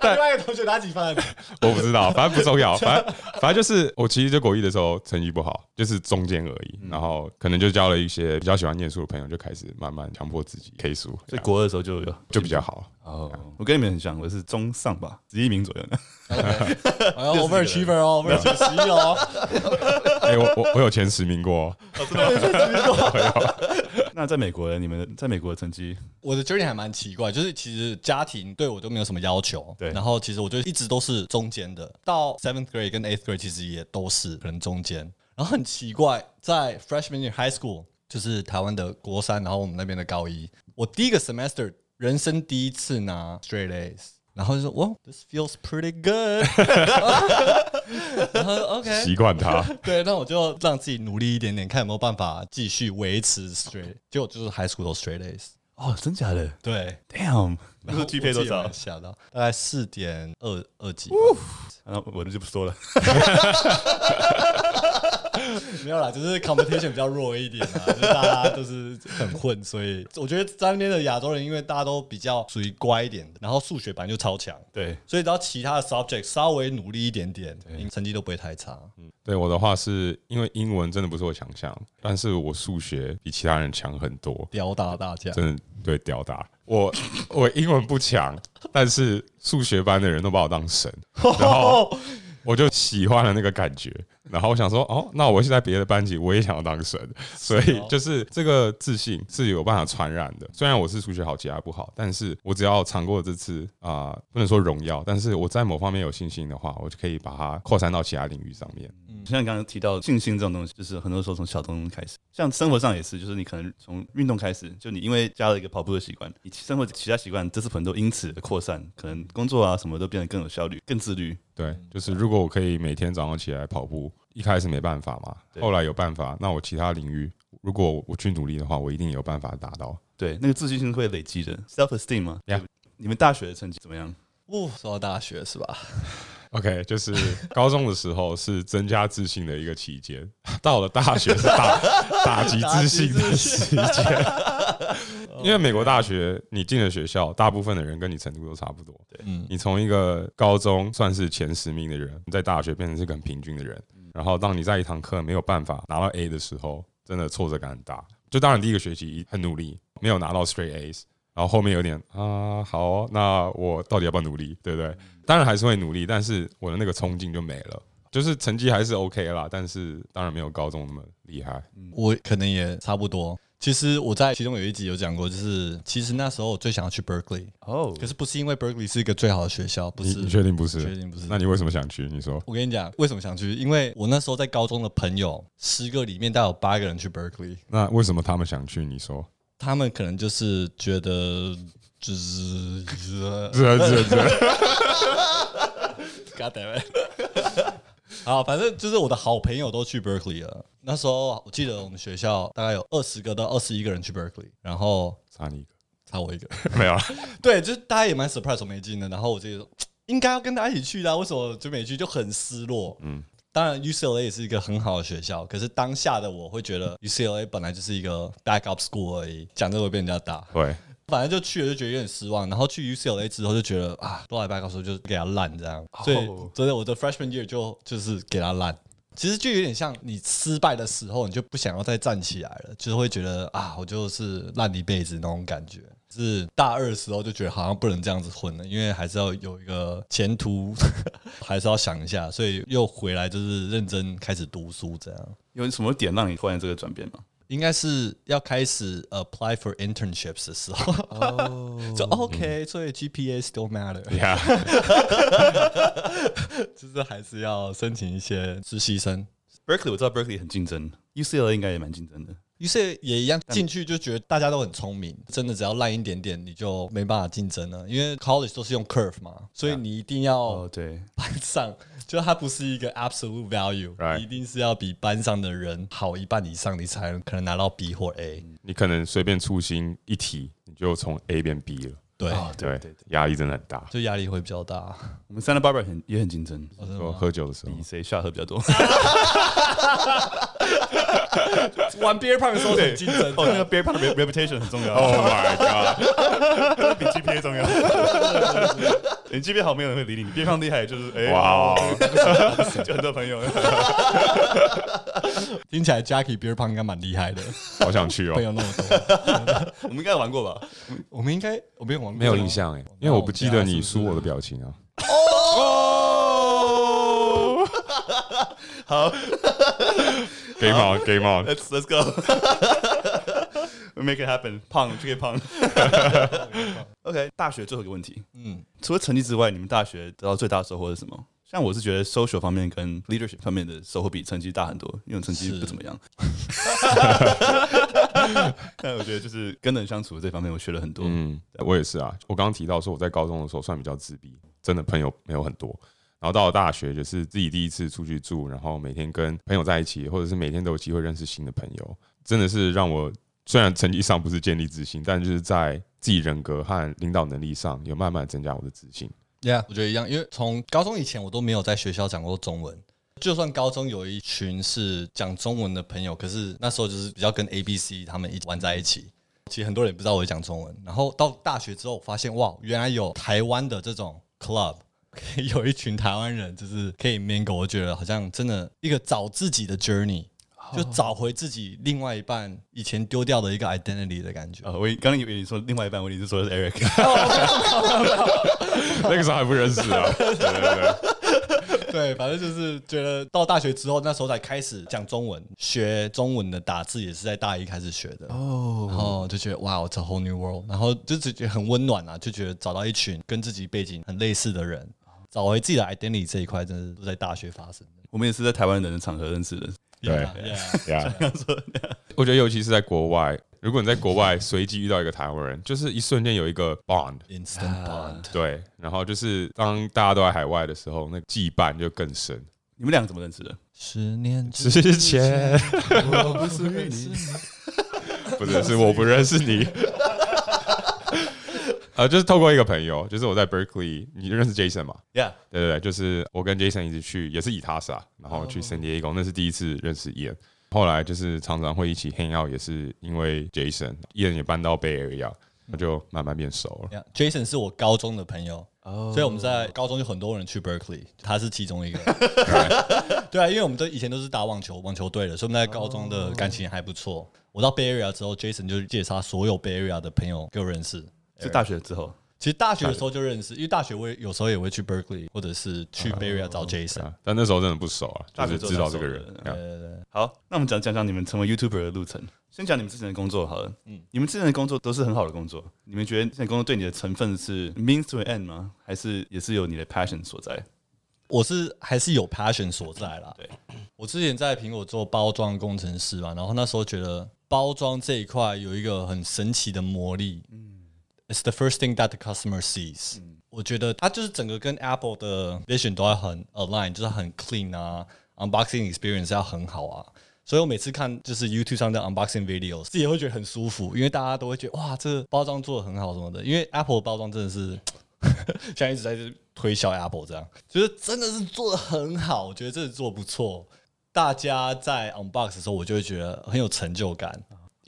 另外一个同学拿几分？我不知道，反正不重要。反正反正就是我其实就国一的时候成绩不好，就是中间而已。然后可能就交了一些比较喜欢念书的朋友，就开始慢慢强迫自己 K 书。所以国二的时候就有就比较好。哦，我跟你们很像，我是中上吧，十一名左右的。哎呦，overachiever 哦，overachiever 十一哦。哎，我我我有前十名过。那在美国呢？你们在美国的成绩？我的 journey 还蛮奇怪，就是其实家庭对我都没有什么要求。对。然后其实我就一直都是中间的，到 seventh grade 跟 eighth grade 其实也都是可能中间。然后很奇怪，在 freshman year high school 就是台湾的国三，然后我们那边的高一，我第一个 semester。人生第一次拿 straight A's，然后就说：“哇，this feels pretty good。”然后 OK，习惯它。对，那我就让自己努力一点点，看有没有办法继续维持 straight。结果就是 high school 都 straight A's。哦，真假的？对，Damn，那是 GPA 多少？吓到，大概四点二二几。那我就不说了。没有啦，就是 competition 比较弱一点啊，就是大家都是很混，所以我觉得在那边的亚洲人，因为大家都比较属于乖一点的，然后数学本来就超强，对，所以只要其他的 subject 稍微努力一点点，成绩都不会太差。嗯，对我的话是因为英文真的不是我强项，但是我数学比其他人强很多，吊打大家，真的对吊打我。我英文不强，但是数学班的人都把我当神，然后我就喜欢了那个感觉。然后我想说，哦，那我现在别的班级我也想要当神，所以就是这个自信是有办法传染的。虽然我是数学好，其他不好，但是我只要尝过这次啊、呃，不能说荣耀，但是我在某方面有信心的话，我就可以把它扩散到其他领域上面。嗯，像你刚刚提到信心这种东西，就是很多时候从小东西开始，像生活上也是，就是你可能从运动开始，就你因为加了一个跑步的习惯，你生活其他习惯这是可能都因此的扩散，可能工作啊什么都变得更有效率、更自律。对，就是如果我可以每天早上起来跑步。一开始没办法嘛，后来有办法，那我其他领域如果我去努力的话，我一定有办法达到。对，那个自信心会累积的，self esteem 你们大学的成绩怎么样？哦，说到大学是吧 ？OK，就是高中的时候是增加自信的一个期间，到了大学是打 打击自信的时间。因为美国大学，你进了学校，大部分的人跟你程度都差不多。对，你从一个高中算是前十名的人，在大学变成是一个很平均的人。然后，当你在一堂课没有办法拿到 A 的时候，真的挫折感很大。就当然第一个学期很努力，没有拿到 straight A's，然后后面有点啊，好哦，那我到底要不要努力，对不对？当然还是会努力，但是我的那个冲劲就没了。就是成绩还是 OK 啦，但是当然没有高中那么厉害。我可能也差不多。其实我在其中有一集有讲过，就是其实那时候我最想要去 Berkeley 哦，可是不是因为 Berkeley 是一个最好的学校，不是？你确定不是？确定不是？那你为什么想去？你说？我跟你讲，为什么想去？因为我那时候在高中的朋友，十个里面大概有八个人去 Berkeley。那为什么他们想去？你说？他们可能就是觉得就是是是是，God damn it！好，反正就是我的好朋友都去 Berkeley 了。那时候我记得我们学校大概有二十个到二十一个人去 Berkeley，然后差你一个，差我一个，没有了。对，就是大家也蛮 surprise 我没进的。然后我就说 应该要跟大家一起去的，为什么就没去？就很失落。嗯，当然 UCLA 也是一个很好的学校，可是当下的我会觉得 UCLA 本来就是一个 backup school 而已，讲这个会被人家打。对。反正就去了，就觉得有点失望。然后去 UCLA 之后，就觉得啊，多来拜告诉就是给他烂这样。所以，所以我的 freshman year 就就是给他烂。其实就有点像你失败的时候，你就不想要再站起来了，就是会觉得啊，我就是烂一辈子那种感觉。是大二的时候就觉得好像不能这样子混了，因为还是要有一个前途，还是要想一下，所以又回来就是认真开始读书这样。有什么点让你突然这个转变吗？应该是要开始 apply for internships 的时候，哦，就 OK，所以 GPA still matter，Yeah，就是还是要申请一些实习生。Berkeley 我知道 Berkeley 很竞争，UCLA 应该也蛮竞争的。UCLA 也一样，进去就觉得大家都很聪明，真的只要烂一点点，你就没办法竞争了。因为 college 都是用 curve 嘛，所以你一定要对班上，就它不是一个 absolute value，你一定是要比班上的人好一半以上，你才可能拿到 B 或 A。你可能随便粗心一题，你就从 A 变 B 了。对对对，压力真的很大，就压力会比较大。我们 Santa Barbara 很也很竞争，说喝酒的时候，比谁下喝比较多。玩 beer pong 的时候很竞争，哦，那个 beer pong 的 reputation 很重要。Oh my god，比 GPA 重要。你 GPA 好，没有人会理你。你 beer pong 厉害，就是哎，哇，就很多朋友。听起来 Jackie beer pong 应该蛮厉害的，好想去哦。朋友那么多，我们应该玩过吧？我们应该我没有玩过，没有印象哎，因为我不记得你输我的表情啊。哦，好。Game on, game on. Let's let's go. We make it happen. 胖就可以胖。OK，大学最后一个问题。嗯，除了成绩之外，你们大学得到最大的收获是什么？像我是觉得 social 方面跟 leadership 方面的收获比成绩大很多，因为成绩不怎么样。但我觉得就是跟人相处这方面，我学了很多。嗯，我也是啊。我刚刚提到说我在高中的时候算比较自闭，真的朋友没有很多。然后到了大学，就是自己第一次出去住，然后每天跟朋友在一起，或者是每天都有机会认识新的朋友，真的是让我虽然成绩上不是建立自信，但就是在自己人格和领导能力上有慢慢增加我的自信。Yeah，我觉得一样，因为从高中以前我都没有在学校讲过中文，就算高中有一群是讲中文的朋友，可是那时候就是比较跟 A、B、C 他们一起玩在一起，其实很多人也不知道我会讲中文。然后到大学之后，发现哇，原来有台湾的这种 club。有一群台湾人，就是可以 mingle，我觉得好像真的一个找自己的 journey，就找回自己另外一半以前丢掉的一个 identity 的感觉。我刚刚以为你说另外一半，我以为你是说的是 Eric，那个时候还不认识啊。对对对，对，反正就是觉得到大学之后，那时候才开始讲中文，学中文的打字也是在大一开始学的。哦，然后就觉得哇，it's a whole new world，然后就觉得很温暖啊，就觉得找到一群跟自己背景很类似的人。找回自己的 identity 这一块，真的是都在大学发生的。我们也是在台湾人的场合认识的。对，我觉得尤其是在国外，如果你在国外随机遇到一个台湾人，就是一瞬间有一个 bond，instant bond。对，然后就是当大家都在海外的时候，那羁绊就更深。你们两个怎么认识的？十年之前，我不是你，不是，是我不认识你。呃，就是透过一个朋友，就是我在 Berkeley，你认识 Jason 吗？Yeah，对对对，就是我跟 Jason 一起去，也是以他傻，然后去 San Diego，那是第一次认识 Ian。后来就是常常会一起 hang out，也是因为 Jason，Ian 也搬到 Bay Area，那就慢慢变熟了。Yeah, Jason 是我高中的朋友，oh. 所以我们在高中就很多人去 Berkeley，他是其中一个。对啊，因为我们都以前都是打网球，网球队的，所以我们在高中的感情还不错。我到 Bay Area 之后，Jason 就介绍所有 Bay Area 的朋友给我认识。是大学之后，其实大学的时候就认识，因为大学我也有时候也会去 Berkeley，或者是去 Bay Area 找 Jason，但那时候真的不熟啊，大学知道这个人。对对对，好，那我们讲讲讲你们成为 YouTuber 的路程。先讲你们之前的工作好了，嗯，你们之前的工作都是很好的工作，你们觉得现在工作对你的成分是 means to an end 吗？还是也是有你的 passion 所在？我是还是有 passion 所在啦。对，我之前在苹果做包装工程师嘛，然后那时候觉得包装这一块有一个很神奇的魔力，嗯。It's the first thing that the customer sees。嗯，我觉得它就是整个跟 Apple 的 vision 都要很 align，就是很 clean 啊，unboxing experience 要很好啊。所以我每次看就是 YouTube 上的 unboxing videos，自己也会觉得很舒服，因为大家都会觉得哇，这个包装做得很好什么的。因为 Apple 的包装真的是 现在一直在这推销 Apple 这样，就是真的是做得很好，我觉得这做得不错。大家在 unbox 的时候，我就会觉得很有成就感。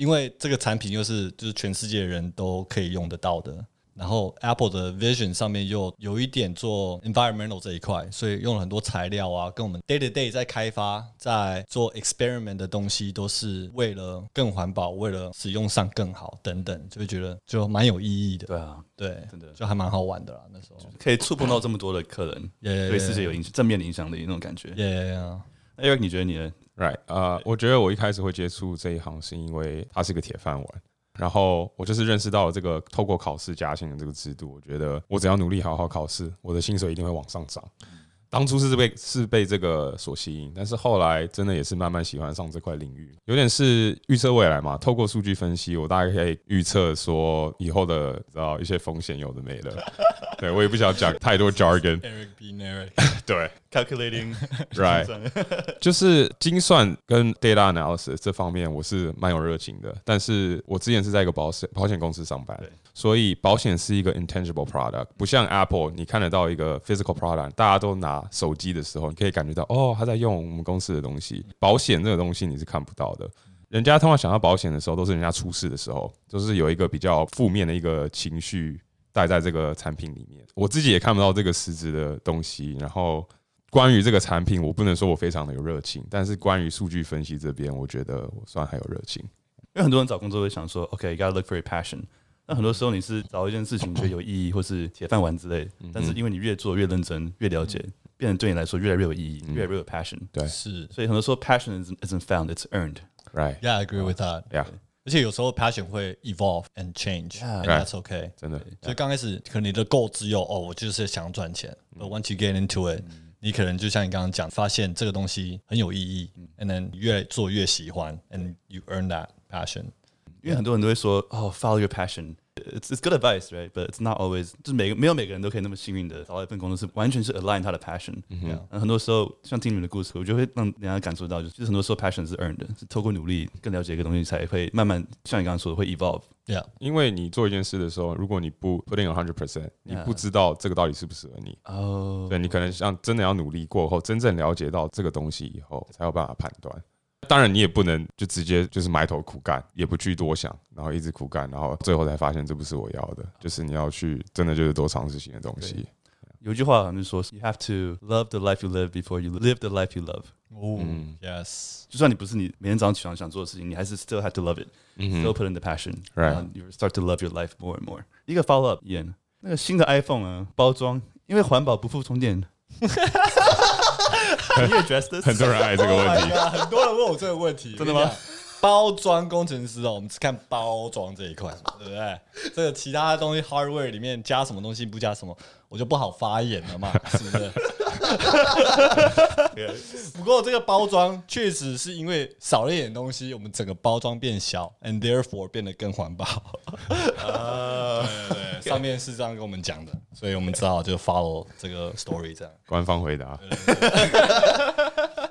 因为这个产品又是就是全世界人都可以用得到的，然后 Apple 的 Vision 上面又有一点做 environmental 这一块，所以用了很多材料啊，跟我们 day to day 在开发、在做 experiment 的东西，都是为了更环保，为了使用上更好等等，就会觉得就蛮有意义的。对啊，对，真的就还蛮好玩的啦。那时候可以触碰到这么多的客人，对世界有影响、正面的影响的那种感觉。Yeah, yeah. Eric，你觉得你呢？Right，呃，我觉得我一开始会接触这一行，是因为它是个铁饭碗。然后我就是认识到这个透过考试加薪的这个制度，我觉得我只要努力好好考试，我的薪水一定会往上涨。当初是被是被这个所吸引，但是后来真的也是慢慢喜欢上这块领域，有点是预测未来嘛。透过数据分析，我大概可以预测说以后的知道一些风险有的没的。对，我也不想讲太多 jargon。Eric B. Eric，对，calculating right，就是精算跟 data analysis 这方面我是蛮有热情的。但是我之前是在一个保险保险公司上班。所以保险是一个 intangible product，不像 Apple，你看得到一个 physical product，大家都拿手机的时候，你可以感觉到哦，他在用我们公司的东西。保险这个东西你是看不到的，人家通常想到保险的时候，都是人家出事的时候，就是有一个比较负面的一个情绪带在这个产品里面。我自己也看不到这个实质的东西。然后关于这个产品，我不能说我非常的有热情，但是关于数据分析这边，我觉得我算还有热情。因为很多人找工作会想说，OK，you gotta look for your passion。那很多时候你是找一件事情觉得有意义，或是铁饭碗之类，但是因为你越做越认真、越了解，变得对你来说越来越有意义，越来越有 passion。对，是。所以很多时候 passion isn't found, it's earned. Right? Yeah, I agree with that. Yeah. 而且有时候 passion 会 evolve and change, and that's okay. 真的。所以刚开始可能你的 goal 只有哦，我就是想赚钱。But once you get into it，你可能就像你刚刚讲，发现这个东西很有意义，and then 越做越喜欢，and you earn that passion. 因为很多人都会说，哦，follow your passion。It's it's good advice, right? But it's not always. 就是每个没有每个人都可以那么幸运的找到一份工作是完全是 align 他的 passion。嗯哼。很多时候像听你们的故事，我就会让人家感受到，就是很多时候 passion 是 earned 的，是透过努力更了解一个东西，才会慢慢像你刚刚说的会 evolve。Yeah。因为你做一件事的时候，如果你不 put in a hundred percent，你不知道这个到底适不适合你。哦。对，你可能像真的要努力过后，真正了解到这个东西以后，才有办法判断。当然，你也不能就直接就是埋头苦干，也不去多想，然后一直苦干，然后最后才发现这不是我要的。就是你要去真的就是多尝试新的东西。有句话好像是说，You have to love the life you live before you live the life you love。哦，Yes。就算你不是你每天早上起床想做的事情，你还是 still have to love it，still put in the passion，right？You start to love your life more and more。一个 follow up，Ian，那个新的 iPhone 啊，包装因为环保不付充电。很多人爱这个问题，很多人问我这个问题，真的吗？包装工程师哦，我们只看包装这一块，对不对？这个其他东西 hardware 里面加什么东西，不加什么，我就不好发言了嘛，是不是？不过这个包装确实是因为少了一点东西，我们整个包装变小，and therefore 变得更环保。啊，对对对，上面是这样跟我们讲的，所以我们只好就 follow 这个 story 这样。官方回答。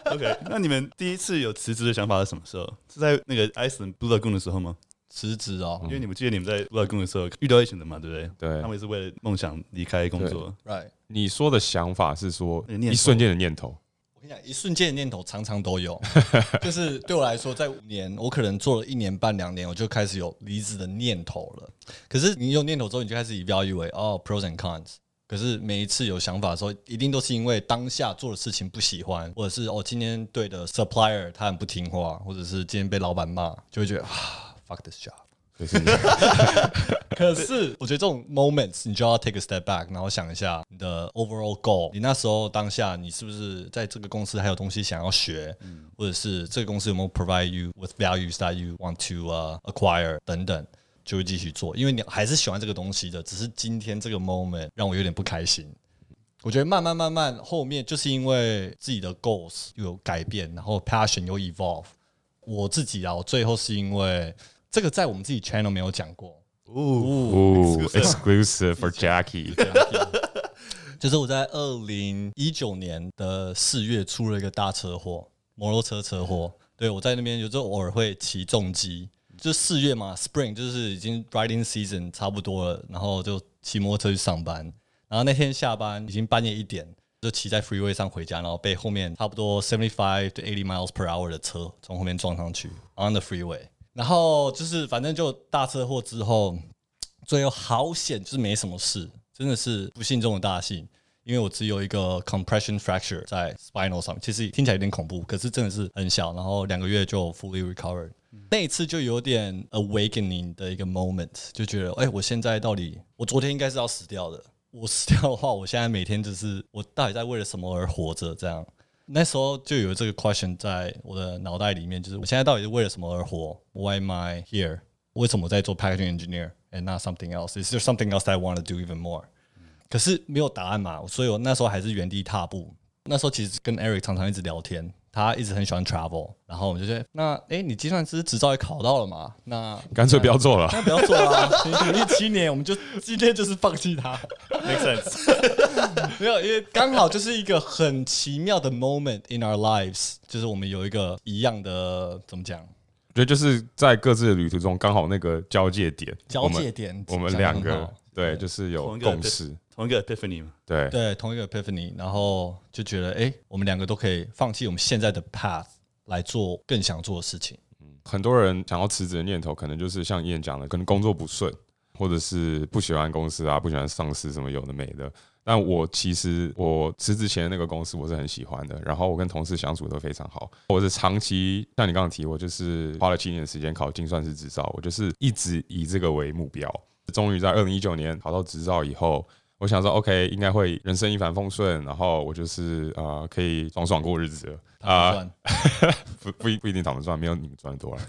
OK，那你们第一次有辞职的想法是什么时候？是在那个 Iceland Blue Lagoon 的时候吗？辞职哦，因为你们记得你们在 Blue Lagoon 的时候遇到一群人嘛，对不对？对，他们也是为了梦想离开工作。Right，你说的想法是说一瞬间的念头。我跟你讲，一瞬间的念头常常都有，就是对我来说，在五年，我可能做了一年半两年，我就开始有离职的念头了。可是你有念头之后，你就开始 evaluate 哦，pros and cons。可是每一次有想法的时候，一定都是因为当下做的事情不喜欢，或者是哦今天对的 supplier 他很不听话，或者是今天被老板骂，就会觉得啊 fuck this job。可是我觉得这种 moments 你就要 take a step back，然后想一下你的 overall goal。你那时候当下你是不是在这个公司还有东西想要学，或者是这个公司有没有 provide you with values that you want to acquire 等等。就会继续做，因为你还是喜欢这个东西的，只是今天这个 moment 让我有点不开心。我觉得慢慢慢慢后面就是因为自己的 goals 有改变，然后 passion 有 evolve。我自己啊，我最后是因为这个在我们自己 channel 没有讲过。哦，exclusive for Jackie。就是我在二零一九年的四月出了一个大车祸，摩托车车祸。对，我在那边有时候偶尔会骑重机。就四月嘛，Spring 就是已经 riding season 差不多了，然后就骑摩托车去上班，然后那天下班已经半夜一点，就骑在 freeway 上回家，然后被后面差不多 seventy five to eighty miles per hour 的车从后面撞上去 on the freeway，然后就是反正就大车祸之后，最后好险，就是没什么事，真的是不幸中的大幸。因为我只有一个 compression fracture 在 spinal 上，其实听起来有点恐怖，可是真的是很小，然后两个月就 fully recovered。那一次就有点 awakening 的一个 moment，就觉得，哎，我现在到底，我昨天应该是要死掉的。我死掉的话，我现在每天就是，我到底在为了什么而活着？这样，那时候就有这个 question 在我的脑袋里面，就是我现在到底是为了什么而活？Why am I here？为什么我在做 packaging engineer and not something else？Is there something else I want to do even more？可是没有答案嘛，所以我那时候还是原地踏步。那时候其实跟 Eric 常常一直聊天，他一直很喜欢 travel，然后我们就说：那哎、欸，你计算师执照也考到了嘛？那干脆不要做了，那不要做了。啊努力七年，我们就今天就是放弃它。Make sense？没有，因为刚好就是一个很奇妙的 moment in our lives，就是我们有一个一样的怎么讲？我觉得就是在各自的旅途中，刚好那个交界点，交界点，我们两个。对，就是有共识，同一个 epiphany 嘛。对对，同一个 epiphany，然后就觉得，哎，我们两个都可以放弃我们现在的 path 来做更想做的事情。嗯，很多人想要辞职的念头，可能就是像 Ian 讲的，可能工作不顺，或者是不喜欢公司啊，不喜欢上司什么有的没的。但我其实我辞职前的那个公司，我是很喜欢的，然后我跟同事相处都非常好。我是长期像你刚刚提，我就是花了七年时间考精算师执照，我就是一直以这个为目标。终于在二零一九年考到执照以后，我想说，OK，应该会人生一帆风顺，然后我就是啊、呃，可以爽爽过日子了啊。呃、不不不一定躺着赚，没有你们赚的多了。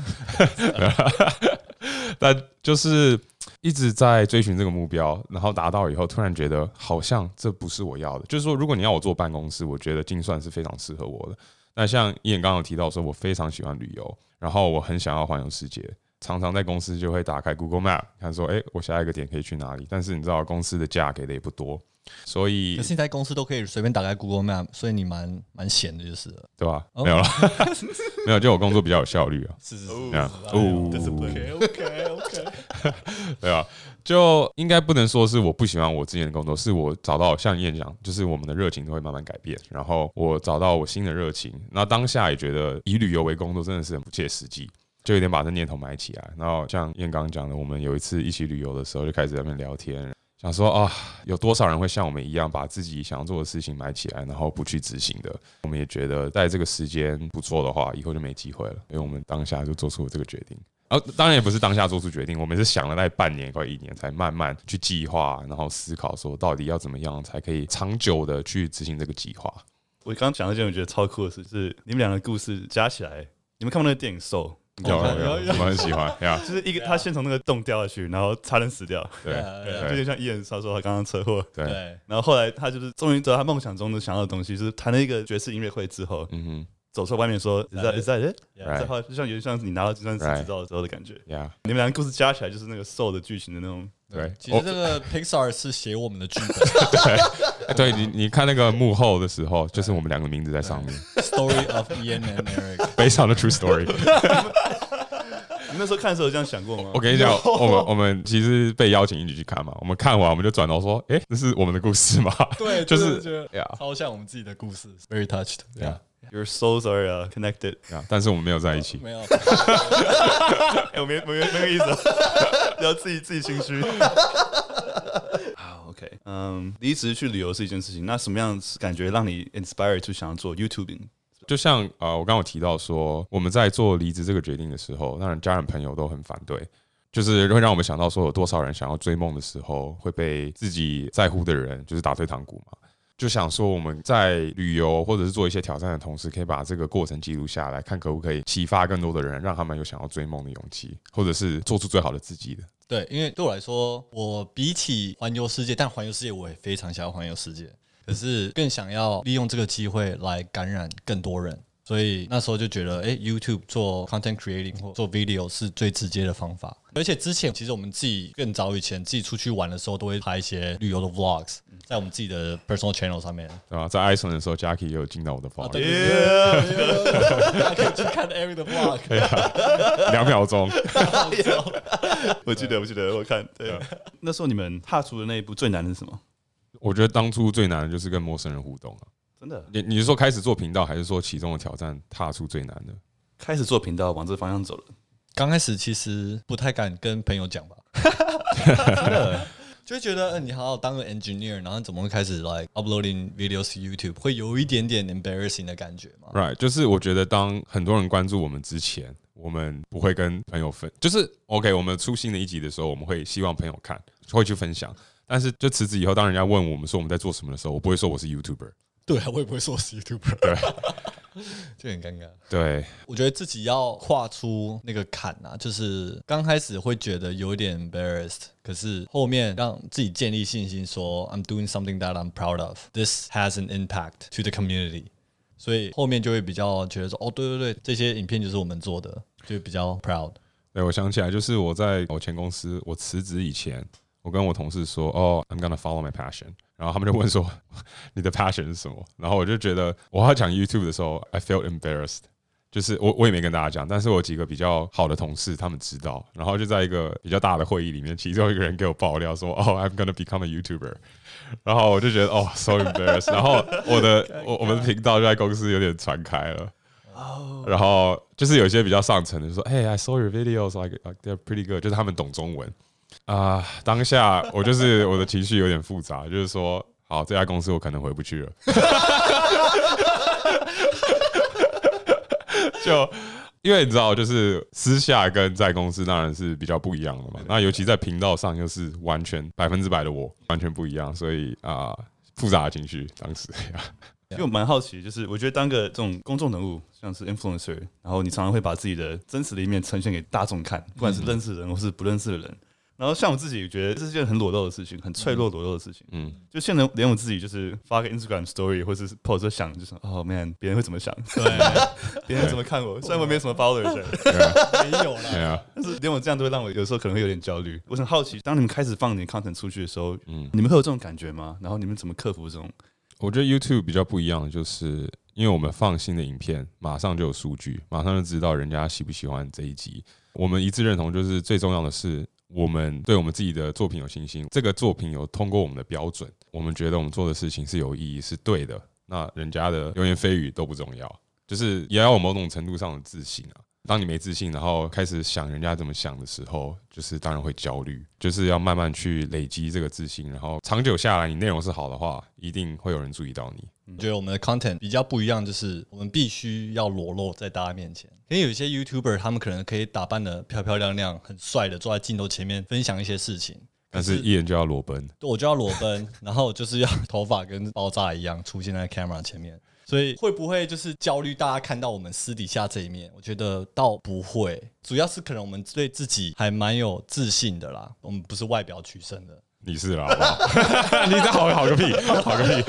但就是一直在追寻这个目标，然后达到以后，突然觉得好像这不是我要的。就是说，如果你要我做办公室，我觉得精算是非常适合我的。那像 Ian 刚刚提到说，我非常喜欢旅游，然后我很想要环游世界。常常在公司就会打开 Google Map 看说，哎、欸，我下一个点可以去哪里？但是你知道公司的假给的也不多，所以可是你在公司都可以随便打开 Google Map，所以你蛮蛮闲的，就是了，对吧？没有了，没有，就我工作比较有效率啊。是 是是，这样哦，OK OK OK，对吧？就应该不能说是我不喜欢我之前的工作，是我找到像 Ian 讲，就是我们的热情都会慢慢改变，然后我找到我新的热情，那当下也觉得以旅游为工作真的是很不切实际。就有点把这念头埋起来，然后像燕刚讲的，我们有一次一起旅游的时候，就开始在那边聊天，想说啊，有多少人会像我们一样，把自己想要做的事情埋起来，然后不去执行的？我们也觉得在这个时间不做的话，以后就没机会了，所以我们当下就做出了这个决定。啊当然也不是当下做出决定，我们是想了大概半年快一年，才慢慢去计划，然后思考说到底要怎么样才可以长久的去执行这个计划。我刚刚讲到这件我觉得超酷的事，是你们两个故事加起来，你们看过那个电影《Soul》？有有有，我很喜欢，就是一个他先从那个洞掉下去，然后差点死掉，对，有点像伊人他说他刚刚车祸，对，然后后来他就是终于得到他梦想中的想要的东西，就是弹了一个爵士音乐会之后，嗯哼，走出外面说，Is that is that it？然后就像有点像是你拿到计算机执照的时候的感觉，你们两个故事加起来就是那个 Soul 的剧情的那种。对，其实这个 Pixar 是写我们的剧本。对，对你你看那个幕后的时候，就是我们两个名字在上面。Story of Ian and Eric，非常的 true story。你那时候看的时候有这样想过吗？我跟你讲，我们我们其实被邀请一起去看嘛。我们看完我们就转头说，哎，这是我们的故事吗？对，就是超像我们自己的故事，very touched。对啊。Your souls are connected，但是我们没有在一起。没有，哎，我没没没个意思，不要自己自己心虚。好，OK，嗯，离职去旅游是一件事情，那什么样感觉让你 inspired 就想要做 YouTubing？就像呃，我刚刚有提到说，我们在做离职这个决定的时候，当然家人朋友都很反对，就是会让我们想到说，有多少人想要追梦的时候，会被自己在乎的人就是打退堂鼓嘛。就想说我们在旅游或者是做一些挑战的同时，可以把这个过程记录下来，看可不可以启发更多的人，让他们有想要追梦的勇气，或者是做出最好的自己的。对，因为对我来说，我比起环游世界，但环游世界我也非常想要环游世界，可是更想要利用这个机会来感染更多人。所以那时候就觉得，哎，YouTube 做 content creating 或做 video 是最直接的方法。而且之前其实我们自己更早以前自己出去玩的时候，都会拍一些旅游的 vlogs，在我们自己的 personal channel 上面。对啊？在 Iceland 的时候，Jackie 也有进到我的 vlog。可以去看 Eric 的 vlog。两秒钟。我记得，我记得，我看。对。那时候你们踏出的那一步最难的是什么？我觉得当初最难的就是跟陌生人互动啊。真的，你你是说开始做频道，还是说其中的挑战踏出最难的？开始做频道，往这方向走了。刚开始其实不太敢跟朋友讲吧，就会觉得，嗯、呃，你好好当个 engineer，然后怎么会开始 like uploading videos to YouTube，会有一点点 embarrassing 的感觉吗？Right，就是我觉得当很多人关注我们之前，我们不会跟朋友分，就是 OK，我们出新的一集的时候，我们会希望朋友看，会去分享。但是就辞职以后，当人家问我们说我们在做什么的时候，我不会说我是 YouTuber。对啊，我也不会说我是 YouTuber。对。就很尴尬。对，我觉得自己要跨出那个坎啊，就是刚开始会觉得有点 embarrassed，可是后面让自己建立信心，说 I'm doing something that I'm proud of. This has an impact to the community。所以后面就会比较觉得说，哦，对对对，这些影片就是我们做的，就比较 proud。对，我想起来，就是我在我前公司，我辞职以前，我跟我同事说，哦，I'm gonna follow my passion。然后他们就问说：“ 你的 passion 是什么？”然后我就觉得我要讲 YouTube 的时候，I felt embarrassed。就是我我也没跟大家讲，但是我有几个比较好的同事他们知道。然后就在一个比较大的会议里面，其中一个人给我爆料说：“哦，I'm gonna become a YouTuber。”然后我就觉得哦，so embarrassed。然后我的我我们的频道就在公司有点传开了。然后就是有些比较上层的就说：“Hey, I saw your videos, like they're pretty good。”就是他们懂中文。啊、呃，当下我就是我的情绪有点复杂，就是说，好，这家公司我可能回不去了。就因为你知道，就是私下跟在公司当然是比较不一样的嘛。那尤其在频道上，又是完全百分之百的我，完全不一样。所以啊，复杂的情绪当时。因为我蛮好奇，就是我觉得当个这种公众人物，像是 influencer，然后你常常会把自己的真实的一面呈现给大众看，不管是认识的人或是不认识的人。然后像我自己觉得这是件很裸露的事情，很脆弱裸露的事情。嗯，就现在连我自己就是发个 Instagram Story 或者是 post 就想就是哦 man，别人会怎么想？对，别人怎么看我？虽然我没有什么 followers，没有了，但是连我这样都会让我有时候可能会有点焦虑。我很好奇，当你们开始放你 content 出去的时候，嗯，你们会有这种感觉吗？然后你们怎么克服这种？我觉得 YouTube 比较不一样的就是，因为我们放新的影片，马上就有数据，马上就知道人家喜不喜欢这一集。我们一致认同，就是最重要的是。我们对我们自己的作品有信心，这个作品有通过我们的标准，我们觉得我们做的事情是有意义、是对的。那人家的流言蜚语都不重要，就是也要有某种程度上的自信啊。当你没自信，然后开始想人家怎么想的时候，就是当然会焦虑。就是要慢慢去累积这个自信，然后长久下来，你内容是好的话，一定会有人注意到你。我觉得我们的 content 比较不一样，就是我们必须要裸露在大家面前。因为有一些 YouTuber，他们可能可以打扮的漂漂亮亮、很帅的坐在镜头前面分享一些事情，但是艺人就要裸奔，我就要裸奔，然后就是要 头发跟爆炸一样出现在 camera 前面。所以会不会就是焦虑？大家看到我们私底下这一面，我觉得倒不会，主要是可能我们对自己还蛮有自信的啦。我们不是外表取胜的，你是啦，好不好？你这好好个屁，好个屁！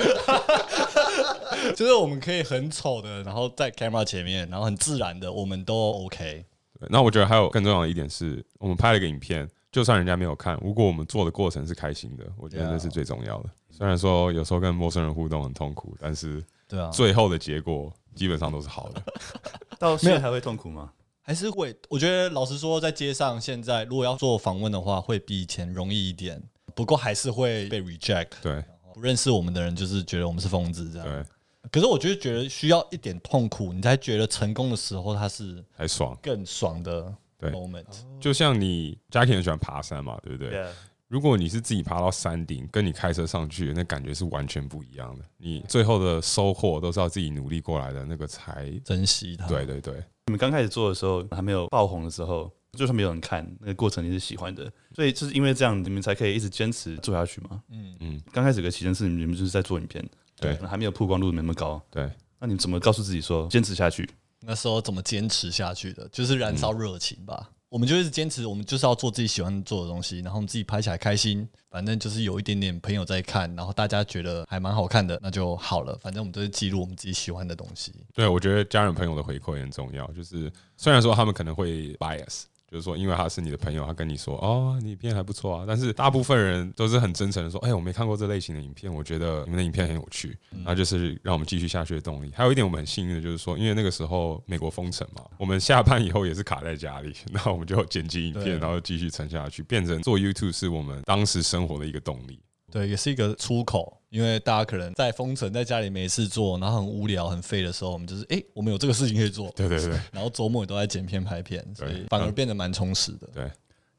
就是我们可以很丑的，然后在 camera 前面，然后很自然的，我们都 OK。对，那我觉得还有更重要的一点是，我们拍了一个影片，就算人家没有看，如果我们做的过程是开心的，我觉得那是最重要的。虽然说有时候跟陌生人互动很痛苦，但是。对啊，最后的结果基本上都是好的。到现在还会痛苦吗？还是会？我觉得老实说，在街上现在如果要做访问的话，会比以前容易一点。不过还是会被 reject。对，不认识我们的人就是觉得我们是疯子这样。对。可是我觉得觉得需要一点痛苦，你才觉得成功的时候，它是还爽，更爽的 moment。就像你 Jackie 很喜欢爬山嘛，对不对？如果你是自己爬到山顶，跟你开车上去，那感觉是完全不一样的。你最后的收获都是要自己努力过来的，那个才珍惜它。对对对，你们刚开始做的时候，还没有爆红的时候，就算没有人看，那个过程你是喜欢的，所以就是因为这样，你们才可以一直坚持做下去嘛。嗯嗯。刚开始的期间是你们就是在做影片，对，还没有曝光度没那么高，对。那你怎么告诉自己说坚持下去？那时候怎么坚持下去的？就是燃烧热情吧。嗯我们就是坚持，我们就是要做自己喜欢做的东西，然后我们自己拍起来开心，反正就是有一点点朋友在看，然后大家觉得还蛮好看的，那就好了。反正我们都是记录我们自己喜欢的东西。对，我觉得家人朋友的回馈很重要，就是虽然说他们可能会 bias。就是说，因为他是你的朋友，他跟你说哦，你影片还不错啊。但是大部分人都是很真诚的说，哎，我没看过这类型的影片，我觉得你们的影片很有趣，那就是让我们继续下去的动力。还有一点，我们很幸运的就是说，因为那个时候美国封城嘛，我们下班以后也是卡在家里，那我们就剪辑影片，然后继续撑下去，变成做 YouTube 是我们当时生活的一个动力。对，也是一个出口，因为大家可能在封城，在家里没事做，然后很无聊、很废的时候，我们就是，哎、欸，我们有这个事情可以做。对对对。然后周末也都在剪片、拍片，所以反而变得蛮充实的。对。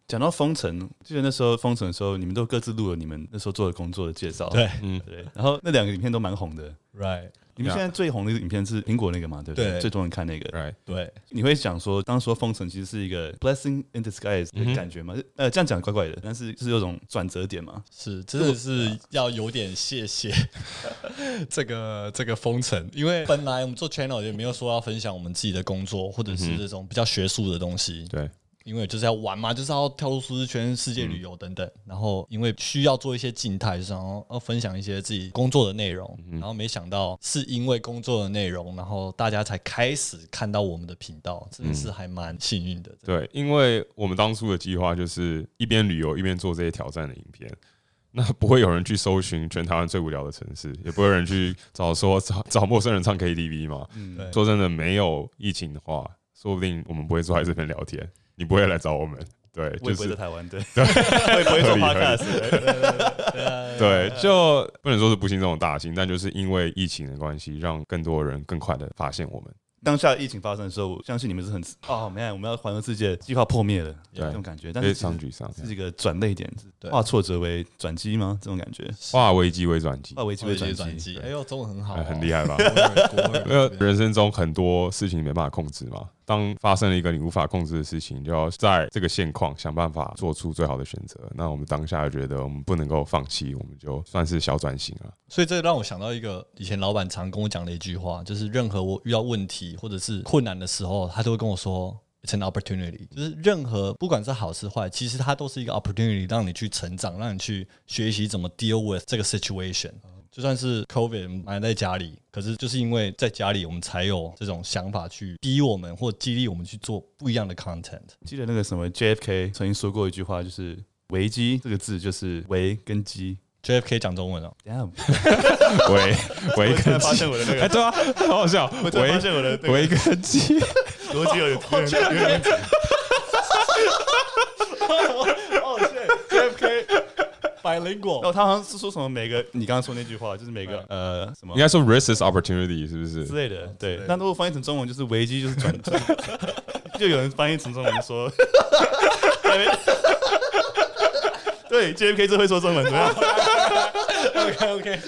讲到封城，记得那时候封城的时候，你们都各自录了你们那时候做的工作的介绍。对，嗯，对。然后那两个影片都蛮红的。Right。你们现在最红的一个影片是苹果那个嘛？对不对？最多人看那个。Right。对。你会想说，当时说封城其实是一个 blessing in disguise 的感觉吗？呃，这样讲怪怪的，但是是有种转折点嘛？是，真的是要有点谢谢 这个这个封城，因为本来我们做 channel 也没有说要分享我们自己的工作，或者是这种比较学术的东西。对。因为就是要玩嘛，就是要跳出舒适圈、世界旅游等等。嗯、然后因为需要做一些静态，然后要要分享一些自己工作的内容。嗯、然后没想到是因为工作的内容，然后大家才开始看到我们的频道，真的是还蛮幸运的。嗯、对，因为我们当初的计划就是一边旅游一边做这些挑战的影片，那不会有人去搜寻全台湾最无聊的城市，也不会有人去找说 找找陌生人唱 KTV 嘛。嗯，说真的，没有疫情的话，说不定我们不会坐在这边聊天。你不会来找我们，对，就是在台湾，对，对，我也不会做 podcast，对，就不能说是不幸中的大幸，但就是因为疫情的关系，让更多人更快的发现我们。当下疫情发生的时候，我相信你们是很哦，man，我们要环游世界计划破灭了，对，这种感觉，但是非常沮丧，是一个转捩点，化挫折为转机吗？这种感觉，化危机为转机，化危机为转机，哎呦，中文很好，很厉害吧？那 人生中很多事情没办法控制嘛。当发生了一个你无法控制的事情，就要在这个现况想办法做出最好的选择。那我们当下觉得我们不能够放弃，我们就算是小转型了。所以这让我想到一个以前老板常跟我讲的一句话，就是任何我遇到问题或者是困难的时候，他都会跟我说 "It's an opportunity"，就是任何不管是好是坏，其实它都是一个 opportunity，让你去成长，让你去学习怎么 deal with 这个 situation。就算是 COVID 埋在家里，可是就是因为在家里，我们才有这种想法去逼我们或激励我们去做不一样的 content。记得那个什么 JFK 曾经说过一句话，就是“危机”这个字就是“危”跟“机”。JFK 讲中文哦。Damn，危危跟发现我的那个，哎，对啊，好好笑。我发现我的危跟机，逻辑有点有点有哦，JFK。百灵果，然后他好像是说什么每个你刚刚说那句话，就是每个呃什么，应该说 risk is opportunity 是不是？之类的？对，那如果翻译成中文就是危机就是转机，就有人翻译成中文说，对，JFK 这会说中文，怎么样？OK OK，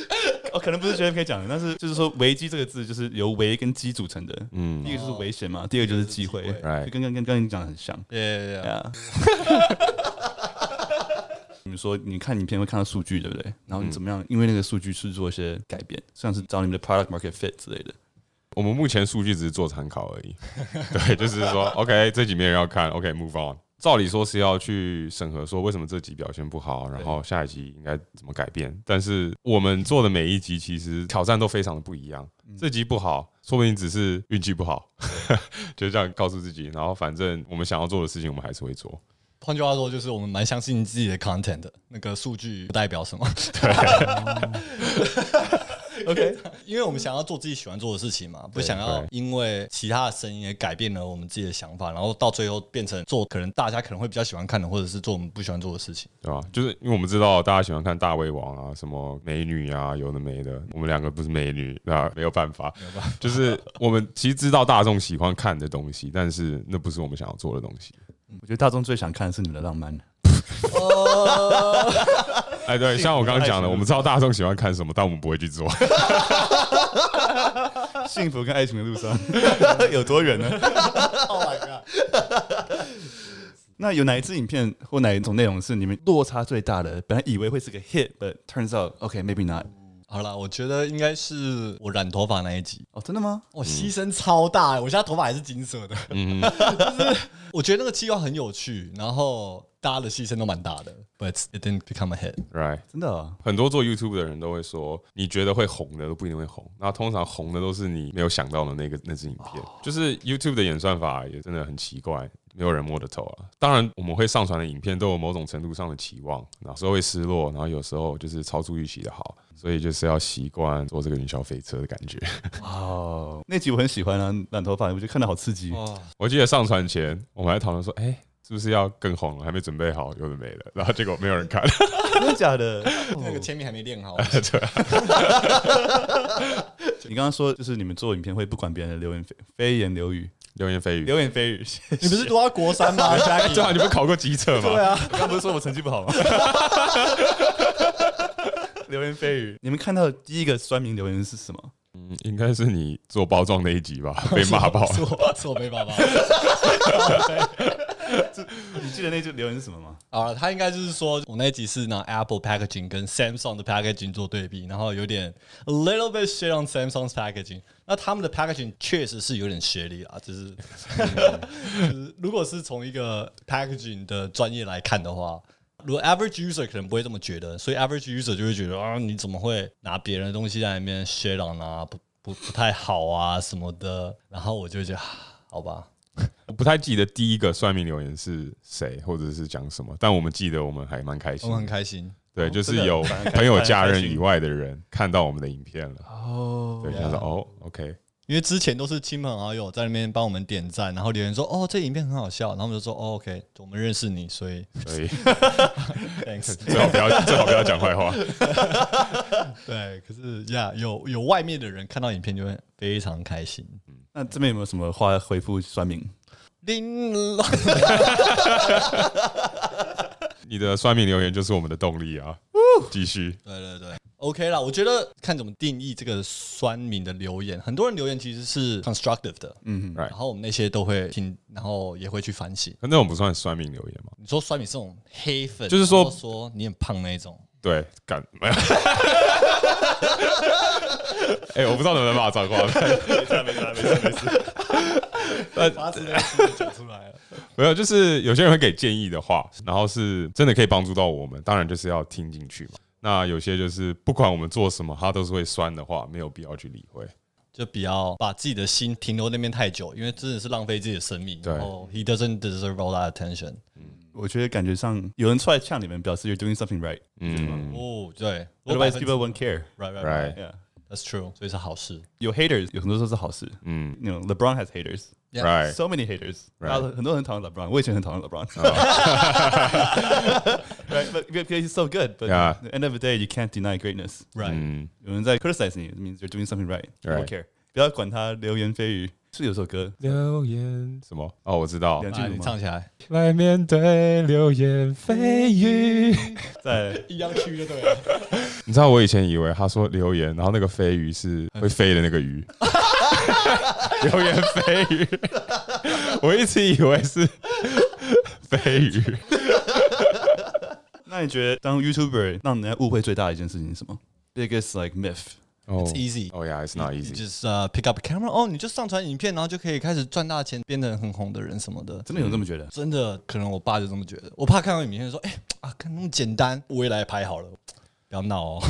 哦，可能不是 JFK 讲的，但是就是说危机这个字就是由危跟机组成的，嗯，第一个就是危险嘛，第二个就是机会，就跟跟跟刚刚你讲的很像，对对你们说，你看影片会看到数据，对不对？然后你怎么样？因为那个数据去做一些改变，像是找你们的 product market fit 之类的。我们目前数据只是做参考而已。对，就是说，OK，这集没人要看，OK，move on。照理说是要去审核，说为什么这集表现不好，然后下一集应该怎么改变。但是我们做的每一集其实挑战都非常的不一样。这集不好，说不定只是运气不好，就这样告诉自己。然后反正我们想要做的事情，我们还是会做。换句话说，就是我们蛮相信自己的 content 的，那个数据不代表什么。对，OK，因为我们想要做自己喜欢做的事情嘛，不想要因为其他的声音也改变了我们自己的想法，然后到最后变成做可能大家可能会比较喜欢看的，或者是做我们不喜欢做的事情，对吧？就是因为我们知道大家喜欢看大胃王啊，什么美女啊，有的没的，我们两个不是美女，那没有办法，没有办法，就是我们其实知道大众喜欢看的东西，但是那不是我们想要做的东西。我觉得大众最想看的是你们的浪漫。哎，对，像我刚刚讲的，我们知道大众喜欢看什么，但我们不会去做。幸福跟爱情的路上 有多远呢？Oh my god！那有哪一支影片或哪一种内容是你们落差最大的？本来以为会是个 hit，but turns out OK maybe not。好了，我觉得应该是我染头发那一集哦，真的吗？我牺牲超大，我现在头发还是金色的。嗯，就 是我觉得那个计划很有趣，然后大家的牺牲都蛮大的，but it didn't become a hit，right？真的啊，很多做 YouTube 的人都会说，你觉得会红的都不一定会红，然后通常红的都是你没有想到的那个那支影片。就是 YouTube 的演算法也真的很奇怪，没有人摸得透啊。当然，我们会上传的影片都有某种程度上的期望，有时候会失落，然后有时候就是超出预期的好。所以就是要习惯坐这个云霄飞车的感觉。哦，那集我很喜欢啊，染头发，我觉得看的好刺激。哦，我记得上传前我们还讨论说，哎、欸，是不是要更红了？还没准备好，有的没了，然后结果没有人看。真的假的？那个签名还没练好。对。你刚刚说就是你们做影片会不管别人的流言蜚言流语，流言蜚语，流言蜚语。你不是读到国三吗？对啊，你不是考过机测吗？对啊，刚刚不是说我成绩不好吗？流言蜚语，你们看到的第一个酸民留言是什么？嗯，应该是你做包装那一集吧，被骂爆。是我，是我被骂爆。你记得那句留言是什么吗？啊，他应该就是说我那一集是拿 Apple packaging 跟 Samsung 的 packaging 做对比，然后有点 a little bit shit on Samsung's packaging。那他们的 packaging 确实是有点学历啊，就是，就是如果是从一个 packaging 的专业来看的话。如果 average user 可能不会这么觉得，所以 average user 就会觉得啊，你怎么会拿别人的东西在里面 share on 啊，不不不太好啊什么的。然后我就觉得，好吧，我不太记得第一个算命留言是谁，或者是讲什么，但我们记得我们还蛮开心，我们很开心。对，就是有朋友、家人以外的人看到我们的影片了。哦，对，他说哦，OK。因为之前都是亲朋好友在那边帮我们点赞，然后留言说：“哦，这影片很好笑。”然后我们就说：“哦，OK，我们认识你，所以所以，Thanks，最好不要最好不要讲坏话。”对，可是呀，有有外面的人看到影片就会非常开心。那这边有没有什么话要回复酸民？你的酸民留言就是我们的动力啊！继续，对对对，OK 啦。我觉得看怎么定义这个酸民的留言，很多人留言其实是 constructive 的，嗯，然后我们那些都会听，然后也会去反省。那种不算酸民留言吗？你说酸民是这种黑粉，就是说说你很胖那种，对，干没有？哎、欸，我不知道能不能骂脏话，没事没事没事没事。呃，把这件事讲出来了。没有，就是有些人会给建议的话，然后是真的可以帮助到我们，当然就是要听进去嘛。那有些就是不管我们做什么，他都是会酸的话，没有必要去理会，就不要把自己的心停留那边太久，因为真的是浪费自己的生命。对，He doesn't deserve all that attention。嗯，我觉得感觉上有人出来呛你们，表示 you're doing something right。嗯，哦，对，Otherwise people won't care。Right, right, right. Yeah. That's true，所以是好事。有 haters，有很多都是好事。嗯，You know, LeBron has haters，right？So many haters，然后很多人讨厌 LeBron，我以前很讨厌 LeBron，right？But because he's so good，but at the end of the day you can't deny greatness，right？有人在 criticize 你，means you're doing something right，don't care，不要管他流言蜚语。 是有首歌，流言什么？哦，我知道，两句你唱起来。来面对流言蜚语，在一样区就对了。你知道我以前以为他说流言，然后那个飞鱼是会飞的那个鱼。流言蜚语，我一直以为是飞鱼。那你觉得当 YouTuber 让人家误会最大的一件事情是什么？Biggest like myth。It's easy. Oh yeah, it's not easy. Just pick up a camera. 哦，你就上传影片，然后就可以开始赚大钱，变得很红的人什么的。真的有这么觉得？真的，可能我爸就这么觉得。我爸看到影片说：“哎啊，看那么简单，我也来拍好了。”不要闹哦！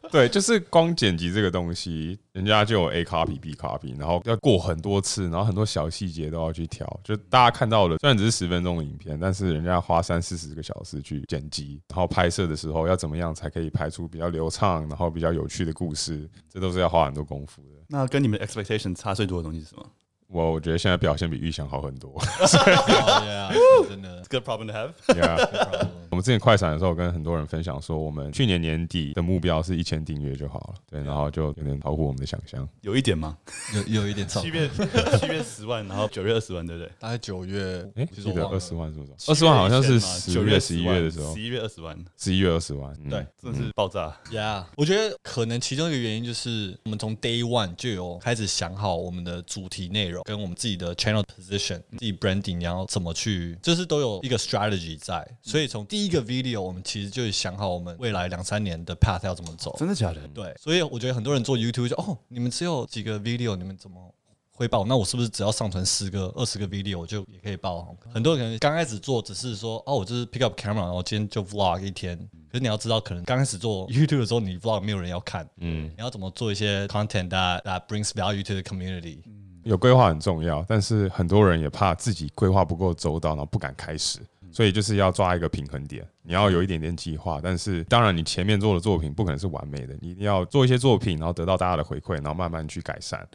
对，就是光剪辑这个东西，人家就有 A copy B copy，然后要过很多次，然后很多小细节都要去调。就大家看到的，虽然只是十分钟的影片，但是人家花三四十个小时去剪辑，然后拍摄的时候要怎么样才可以拍出比较流畅，然后比较有趣的故事，这都是要花很多功夫的。那跟你们 expectation 差最多的东西是什么？我我觉得现在表现比预想好很多，真的，good problem to have Yeah，。我们之前快闪的时候，跟很多人分享说，我们去年年底的目标是一千订阅就好了。对，然后就有点超乎我们的想象。有一点吗？有有一点超。七月 七月十万，然后九月二十万，对不对？大概九月，哎，记得二十万是不是？二十万好像是十月十一月的时候，十一月二十万，十一月二十万，对，真的是爆炸。Yeah，我觉得可能其中一个原因就是我们从 Day One 就有开始想好我们的主题内容。跟我们自己的 channel position、自己 branding，你要怎么去，就是都有一个 strategy 在。所以从第一个 video，我们其实就想好我们未来两三年的 path 要怎么走。真的假的？对。所以我觉得很多人做 YouTube 就哦，你们只有几个 video，你们怎么会报？那我是不是只要上传十个、二十个 video，我就也可以报？很多人可能刚开始做只是说哦，我就是 pick up camera，然后今天就 vlog 一天。可是你要知道，可能刚开始做 YouTube 的时候，你 vlog 没有人要看。嗯。你要怎么做一些 content that that brings value to the community？有规划很重要，但是很多人也怕自己规划不够周到，然后不敢开始，所以就是要抓一个平衡点。你要有一点点计划，但是当然你前面做的作品不可能是完美的，你一定要做一些作品，然后得到大家的回馈，然后慢慢去改善。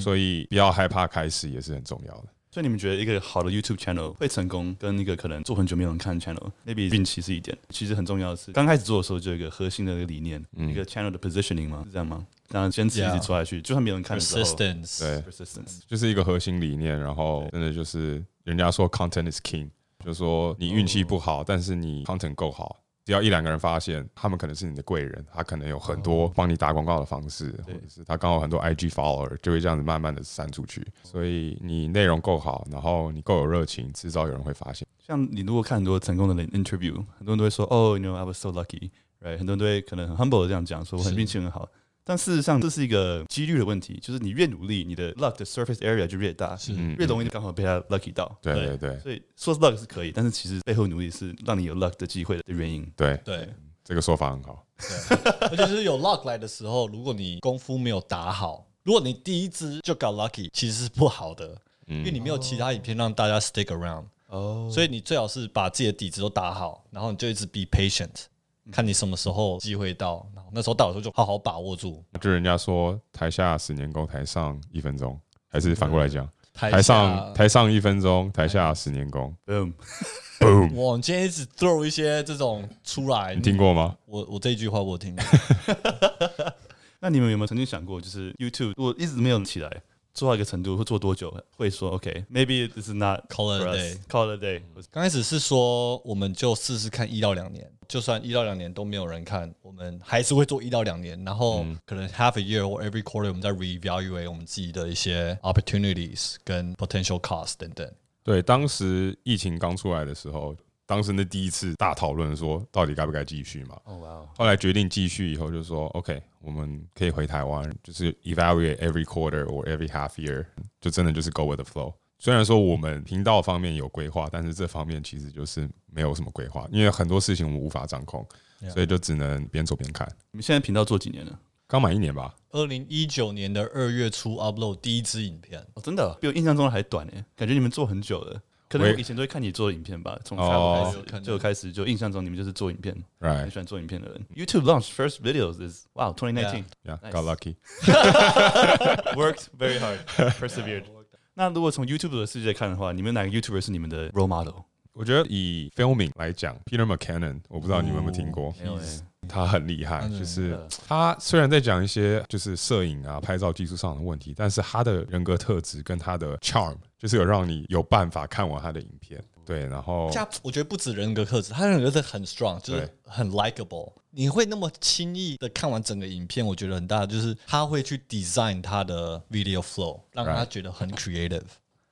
所以不要害怕开始也是很重要的。所以你们觉得一个好的 YouTube channel 会成功，跟一个可能做很久没有人看的 channel，maybe 运气是一点。其实很重要的是，刚开始做的时候就有一个核心的一个理念，嗯、一个 channel 的 positioning 嘛，是这样吗？然后坚持一直做下去，Yeah. 就算没有人看的时候，persistence，对，persistence 就是一个核心理念。然后真的就是人家说 content is king，就是说你运气不好，oh. 但是你 content 够好。只要一两个人发现，他们可能是你的贵人，他可能有很多帮你打广告的方式，或者是他刚好很多 IG follower，就会这样子慢慢的散出去。所以你内容够好，然后你够有热情，迟早有人会发现。像你如果看很多成功的人 interview，很多人都会说，哦，you know I was so lucky，right？很多人都会可能很 humble 的这样讲，说我很运气很好。但事实上，这是一个几率的问题，就是你越努力，你的 luck 的 surface area 就越大，是越容易刚好被他 lucky 到。对对对，所以说 luck 是可以，但是其实背后努力是让你有 luck 的机会的原因。对对，这个说法很好。对，而且是有 luck 来的时候，如果你功夫没有打好，如果你第一支就搞 lucky，其实是不好的，因为你没有其他影片让大家 stick around。哦，所以你最好是把自己的底子都打好，然后你就一直 be patient。看你什么时候机会到，那时候到的时候就好好把握住。就人家说台下十年功，台上一分钟，还是反过来讲，台上台上一分钟，台下十年功。Boom boom。我今天一直 throw 一些这种出来，你听过吗？我我这一句话我听过。那你们有没有曾经想过，就是 YouTube 我一直没有起来？做到一个程度会做多久？会说 OK，maybe、okay, this is not call it a day。call it a day。刚开始是说我们就试试看一到两年，就算一到两年都没有人看，我们还是会做一到两年，然后可能 half a year or every quarter 我们再 reevaluate 我们自己的一些 opportunities 跟 potential cost 等等。对，当时疫情刚出来的时候。当时那第一次大讨论说，到底该不该继续嘛？哦哇！Oh. 后来决定继续以后，就说 OK，我们可以回台湾，就是 evaluate every quarter or every half year，就真的就是 go with the flow。虽然说我们频道方面有规划，但是这方面其实就是没有什么规划，因为很多事情我们无法掌控.所以就只能边走边看。你们现在频道做几年了？刚满一年吧。二零一九年的二月初 upload 第一支影片，哦，真的比我印象中的还短诶，感觉你们做很久了。可能我以前都会看你做影片吧，从开始就开始就印象中你们就是做影片，很喜欢做影片的人。YouTube launch first videos is wow 2019 yeah got lucky worked very hard persevered。那如果从 YouTube 的世界看的话，你们哪个 YouTuber 是你们的 role model？我觉得以 filming 来讲，Peter McKinnon，我不知道你们有没有听过，他很厉害，就是他虽然在讲一些就是摄影啊、拍照技术上的问题，但是他的人格特质跟他的 charm。就是有让你有办法看完他的影片，对，然后我觉得不止人格特质，他的人格是很 strong，就是很 likable。你会那么轻易的看完整个影片，我觉得很大，就是他会去 design 他的 video flow，让他觉得很 creative，Right.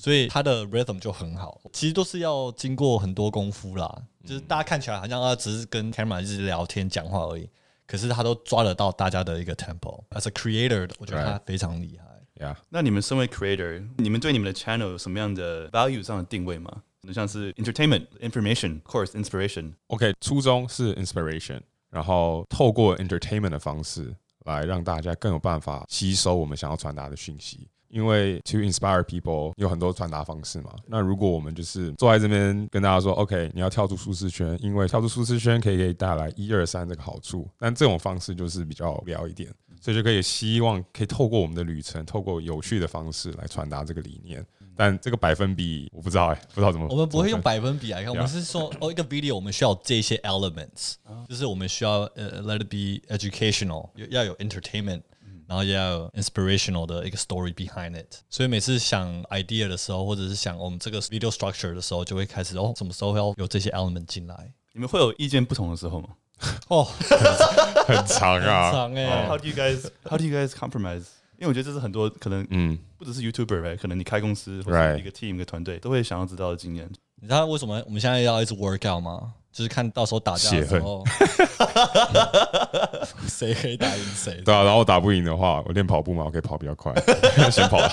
所以他的 rhythm 就很好。其实都是要经过很多功夫啦，就是大家看起来好像他只是跟 camera 一直聊天讲话而已，可是他都抓得到大家的一个 tempo。As a creator，我觉得他非常厉害。Yeah. 那你们身为 creator，你们对你们的 channel 有什么样的 value 上的定位吗？像是 entertainment、information、course、inspiration。OK，初衷是 inspiration，然后透过 entertainment 的方式来让大家更有办法吸收我们想要传达的讯息。因为 to inspire people 有很多传达方式嘛。那如果我们就是坐在这边跟大家说，OK，你要跳出舒适圈，因为跳出舒适圈可以给带来一二三这个好处，但这种方式就是比较无聊一点。所以就可以希望可以透过我们的旅程，透过有趣的方式来传达这个理念。但这个百分比我不知道哎、欸，不知道怎么。我们不会用百分比来看，我们是说哦，一个 video 我们需要这些 elements，就是我们需要呃 let it be educational，要有 entertainment，然后也要有 inspirational 的一个 story behind it。所以每次想 idea 的时候，或者是想我们这个 video structure 的时候，就会开始哦，什么时候要有这些 element 进来？你们会有意见不同的时候吗？哦，很长啊，长哎。How do you guys How do you guys compromise？因为我觉得这是很多可能，嗯，不只是 YouTuber，可能你开公司或者一个 team 一个团队都会想要知道的经验。你知道为什么我们现在要一直 work out 吗？就是看到时候打架的时候，谁可以打赢谁。对啊，然后打不赢的话，我练跑步嘛，我可以跑比较快，先跑。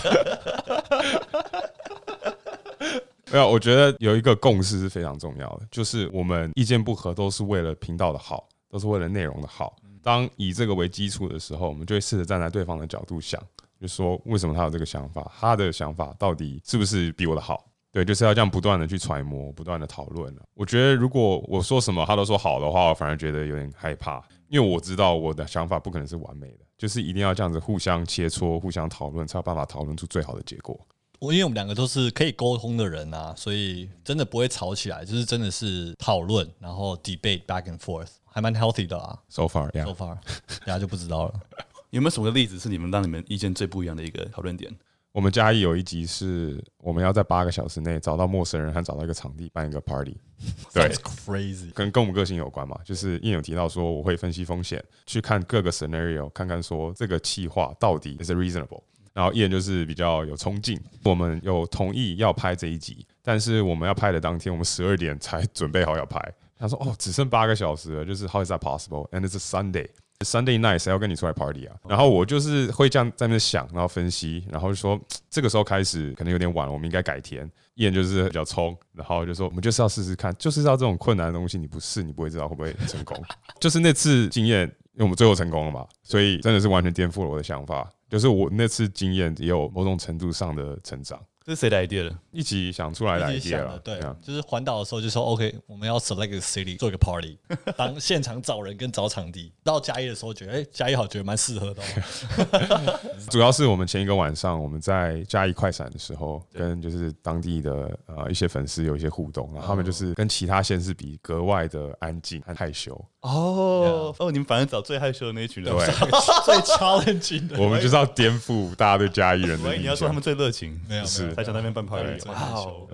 没有，我觉得有一个共识是非常重要的，就是我们意见不合都是为了频道的好，都是为了内容的好。当以这个为基础的时候，我们就会试着站在对方的角度想，就说为什么他有这个想法，他的想法到底是不是比我的好？对，就是要这样不断的去揣摩，不断的讨论。我觉得如果我说什么他都说好的话，我反而觉得有点害怕，因为我知道我的想法不可能是完美的，就是一定要这样子互相切磋、互相讨论，才有办法讨论出最好的结果。我因为我们两个都是可以沟通的人啊，所以真的不会吵起来，就是真的是讨论，然后 debate back and forth，还蛮 healthy 的啊。So far，yeah，So far，大家就不知道了。有没有什么例子是你们让你们意见最不一样的一个讨论点？我们嘉义有一集是我们要在八个小时内找到陌生人，还找到一个场地办一个 party。对，crazy，跟跟我们个性有关嘛。就是也有提到说，我会分析风险，去看各个 scenario，看看说这个企划到底 is reasonable。然后 Ian 就是比较有冲劲。我们有同意要拍这一集，但是我们要拍的当天，我们十二点才准备好要拍。他说：“哦，只剩八个小时了，就是 How is that possible? And it's a Sunday.” Sunday night 谁要跟你出来 party 啊？然后我就是会这样在那想，然后分析，然后就说 这个时候开始可能有点晚了，我们应该改天。Ian 就是比较冲，然后就说我们就是要试试看，就是要这种困难的东西，你不试你不会知道会不会成功。就是那次经验，因为我们最后成功了嘛，所以真的是完全颠覆了我的想法。就是我那次经验也有某种程度上的成长。这是谁的 idea 了？一起想出来的 idea 了。对，就是环岛的时候就说 OK，我们要 select city 做一个 party，当现场找人跟找场地。到嘉义的时候觉得，哎，嘉义好，觉得蛮适合的。主要是我们前一个晚上我们在嘉义快闪的时候，跟就是当地的呃一些粉丝有一些互动，然后他们就是跟其他县市比格外的安静和害羞。哦。哦，你们反正找最害羞的那一群人，对，最 challenging 的。我们就是要颠覆大家对嘉义人的。你要说他们最热情，没有是。在那边办 party，哇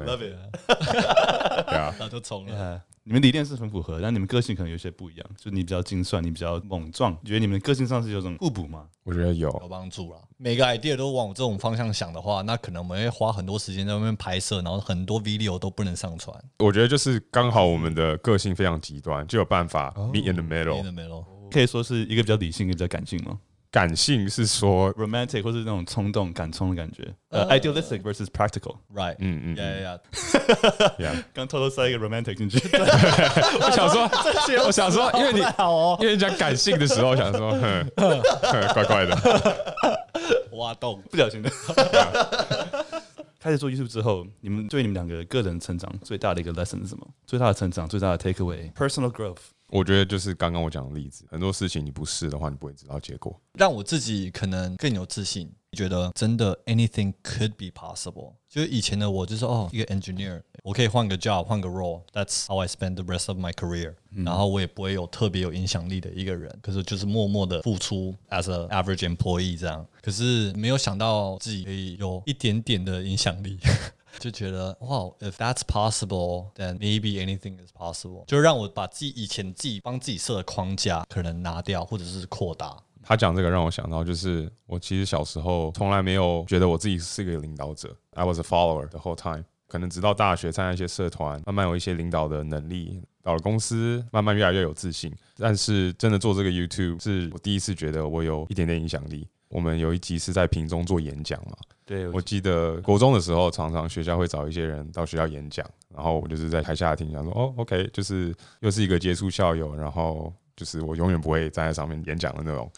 ，love it，对啊，那就冲了。你们理念是很符合，但你们个性可能有些不一样。就你比较精算，你比较莽撞，你觉得你们个性上是有种互补吗？我觉得有，有帮助了。每个 idea 都往这种方向想的话，那可能我们会花很多时间在外面拍摄，然后很多 video 都不能上传。我觉得就是刚好我们的个性非常极端，就有办法 meet in the middle，可以说是一个比较理性，一个比较感性吗？感性是说 romantic 或是那种冲动、感冲的感觉，呃，idealistic versus practical，right？嗯嗯，yeah yeah yeah。刚偷偷塞一个 romantic 进去，我想说，我想说，因为你因为你讲感性的时候，我想说，怪怪的，挖洞，不小心的。开始做 YouTube 之后，你们对你们两个个人成长最大的一个 lesson 是什么？最大的成长，最大的 take away，personal growth。我觉得就是刚刚我讲的例子，很多事情你不试的话，你不会知道结果。让我自己可能更有自信，觉得真的 anything could be possible。就是以前的我，就是哦，一个 engineer，我可以换个 job，换个 role，that's how I spend the rest of my career。然后我也不会有特别有影响力的一个人，可是就是默默的付出 as a average employee 这样。可是没有想到自己可以有一点点的影响力。就觉得哇，if that's possible, then maybe anything is possible。就让我把自己以前自己帮自己设的框架可能拿掉，或者是扩大。 他讲这个让我想到，就是我其实小时候从来没有觉得我自己是一个领导者，I was a follower the whole time。可能直到大学参加一些社团，慢慢有一些领导的能力，到了公司慢慢越来越有自信。但是真的做这个 YouTube，是我第一次觉得我有一点点影响力。我们有一集是在屏中做演讲嘛。对，我记得国中的时候，常常学校会找一些人到学校演讲，然后我就是在台下听，讲说哦，OK，就是又是一个接触校友，然后就是我永远不会站在上面演讲的那种。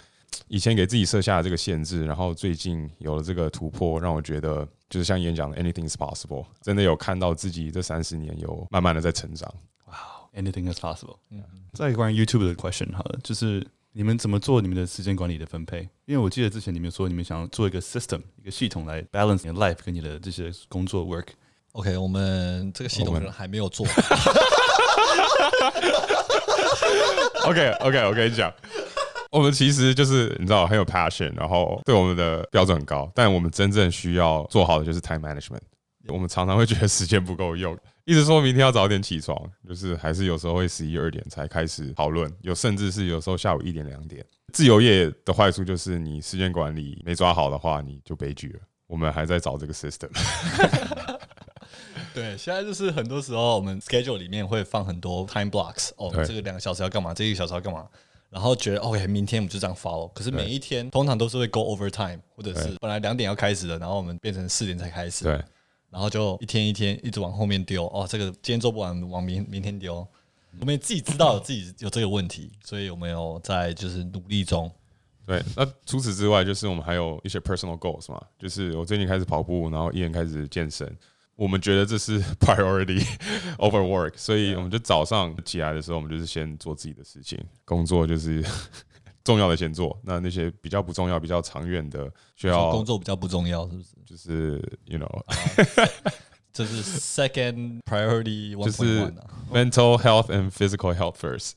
以前给自己设下的这个限制，然后最近有了这个突破，让我觉得就是像演讲的 Anything is possible，真的有看到自己这三十年有慢慢的在成长。Wow，Anything is possible。嗯，再关于 YouTube 的 question 好了，就是。你们怎么做你们的时间管理的分配？因为我记得之前你们说你们想要做一个 system，一个系统来 balance 你的 life 跟你的这些工作 work。OK，我们这个系统可能还没有做。OK OK，我跟你讲，我们其实就是你知道很有 passion，然后对我们的标准很高，但我们真正需要做好的就是 time management。我们常常会觉得时间不够用。一直说明天要早点起床，就是还是有时候会十一二点才开始讨论，有甚至是有时候下午一点两点。自由业的坏处就是你时间管理没抓好的话，你就悲剧了。我们还在找这个 system。对，现在就是很多时候我们 schedule 里面会放很多 time blocks，哦，这个两个小时要干嘛，这一个小时要干嘛，然后觉得 OK，明天我们就这样 follow。可是每一天通常都是会 go over time，或者是本来两点要开始的，然后我们变成四点才开始。对。然后就一天一天一直往后面丢哦，这个今天做不完，往明明天丢。我们自己知道自己有这个问题，所以我们有在就是努力中。对，那除此之外，就是我们还有一些 personal goals 嘛，就是我最近开始跑步，然后一人开始健身。我们觉得这是 priority over work，所以我们就早上起来的时候，我们就是先做自己的事情，工作就是 重要的先做，那那些比较不重要、比较长远的，需要工作比较不重要，是不是？就是 you know，这是 second priority，就是 mental health and physical health first。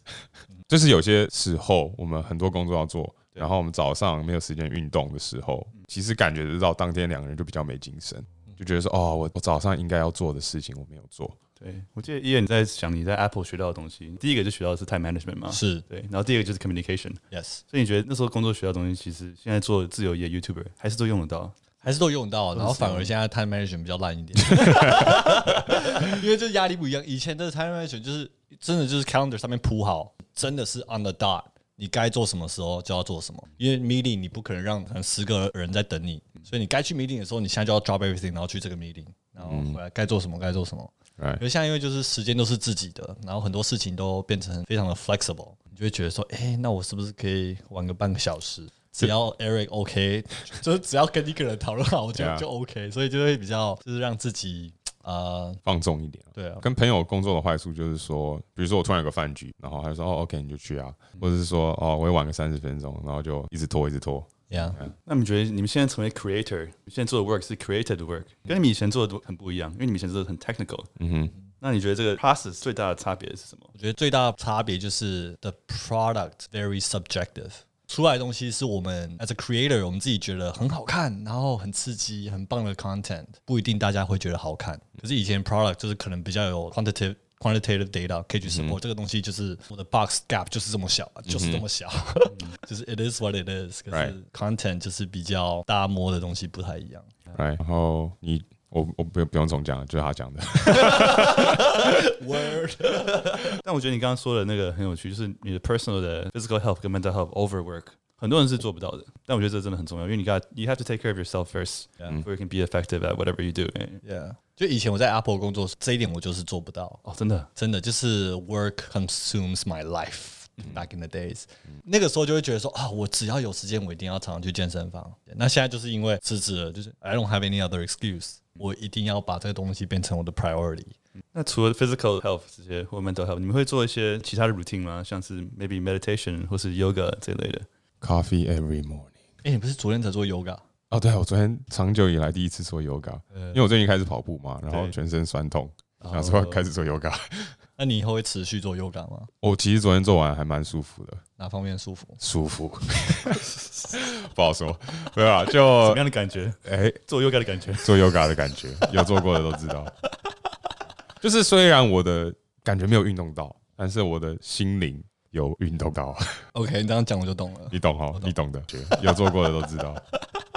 就是有些时候我们很多工作要做，然后我们早上没有时间运动的时候，其实感觉得到当天两个人就比较没精神，就觉得说哦，我我早上应该要做的事情我没有做。对，我记得 Ian 在想你在 Apple 学到的东西，第一个就学到的是 time management 嘛，是对，然后第二个就是 communication，yes。所以你觉得那时候工作学到的东西，其实现在做自由业 YouTuber 还是都用得到，还是都用得到，然后反而现在 time management 比较烂一点，因为这压力不一样。以前的 time management 就是真的就是 calendar 上面铺好，真的是 on the dot，你该做什么时候就要做什么，因为 meeting 你不可能让可能十个人在等你，所以你该去 meeting 的时候，你现在就要 drop everything，然后去这个 meeting，然后回来该做什么该做什么。因为现在因为就是时间都是自己的，然后很多事情都变成非常的 flexible，你就会觉得说，哎，那我是不是可以玩个半个小时？只要 Eric OK，就是只要跟一个人讨论好，我觉得就 OK，所以就会比较就是让自己呃放纵一点。对啊，跟朋友工作的坏处就是说，比如说我突然有个饭局，然后他就说哦 OK 你就去啊，或者是说哦我会晚个三十分钟，然后就一直拖一直拖。Yeah. 那你们觉得你们现在成为 creator，你现在做的 work 是 created work，跟你们以前做的都很不一样，因为你们以前做的很 technical。嗯哼。那你觉得这个 process 最大的差别是什么？我觉得最大的差别就是 the product very subjective，出来的东西是我们 as a creator 我们自己觉得很好看，然后很刺激、很棒的 content，不一定大家会觉得好看。可是以前 product 就是可能比较有 quantitative quantitative data 可以去 support、嗯、这个东西，就是我的 box gap 就是这么小，就是这么小，嗯、就是 it is what it is。可是 content 就是比较大家摸的东西不太一样。Right. 然后你。我我不不用总讲，就是他讲的。Word。但我觉得你刚刚说的那个很有趣，就是你的 personal 的 physical health 跟 mental health overwork，很多人是做不到的。但我觉得这真的很重要，因为你 got you have to take care of yourself first，before Yeah. you can be effective at whatever you do。Yeah。就以前我在 Apple 工作，这一点我就是做不到。哦，真的，真的就是 work consumes my life。Back in the days，那个时候就会觉得说啊，我只要有时间，我一定要常常去健身房。那现在就是因为辞职了，就是 I don't have any other excuse，我一定要把这个东西变成我的 priority。那除了 physical health 这些或 mental health，你们会做一些其他的 routine 吗？像是 maybe meditation 或是 yoga 这类的 ？Coffee every morning。哎，你不是昨天才做 yoga？哦，对，我昨天长久以来第一次做 yoga，因为我最近开始跑步嘛，然后全身酸痛，然后说开始做 yoga。那你以后会持续做 yoga 吗？我其实昨天做完还蛮舒服的。哪方面舒服？舒服，不好说。对啊，就什么样的感觉？哎、欸，做 yoga 的感觉，做 yoga 的感觉，有做过的都知道。就是虽然我的感觉没有运动到，但是我的心灵有运动到。OK，你这样讲我就懂了。你懂哈？懂你懂的，有做过的都知道。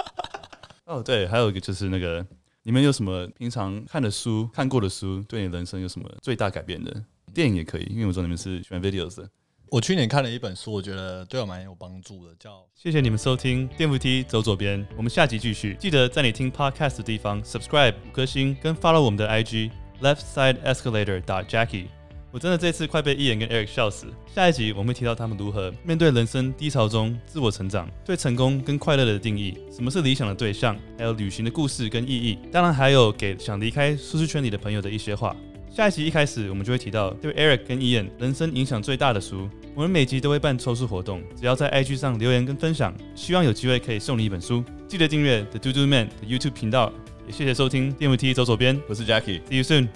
哦，对，还有一个就是那个，你们有什么平常看的书、看过的书，对你人生有什么最大改变的？电影也可以，因为我知道你们是喜欢 videos 的。我去年看了一本书，我觉得对我蛮有帮助的，叫……谢谢你们收听电扶梯走左边，我们下集继续。记得在你听 podcast 的地方 subscribe 五颗星，跟 follow 我们的 IG left side escalator dot Jackie。我真的这次快被 Ian 跟 Eric 笑死。下一集我们会提到他们如何面对人生低潮中自我成长，对成功跟快乐的定义，什么是理想的对象，还有旅行的故事跟意义。当然还有给想离开舒适圈里的朋友的一些话。下一集一开始，我们就会提到对 Eric 跟 Ian 人生影响最大的书。我们每集都会办抽书活动，只要在 IG 上留言跟分享，希望有机会可以送你一本书。记得订阅 The Dude Man 的 YouTube 频道，也谢谢收听电扶梯走左边，我是 Jackie，See you soon。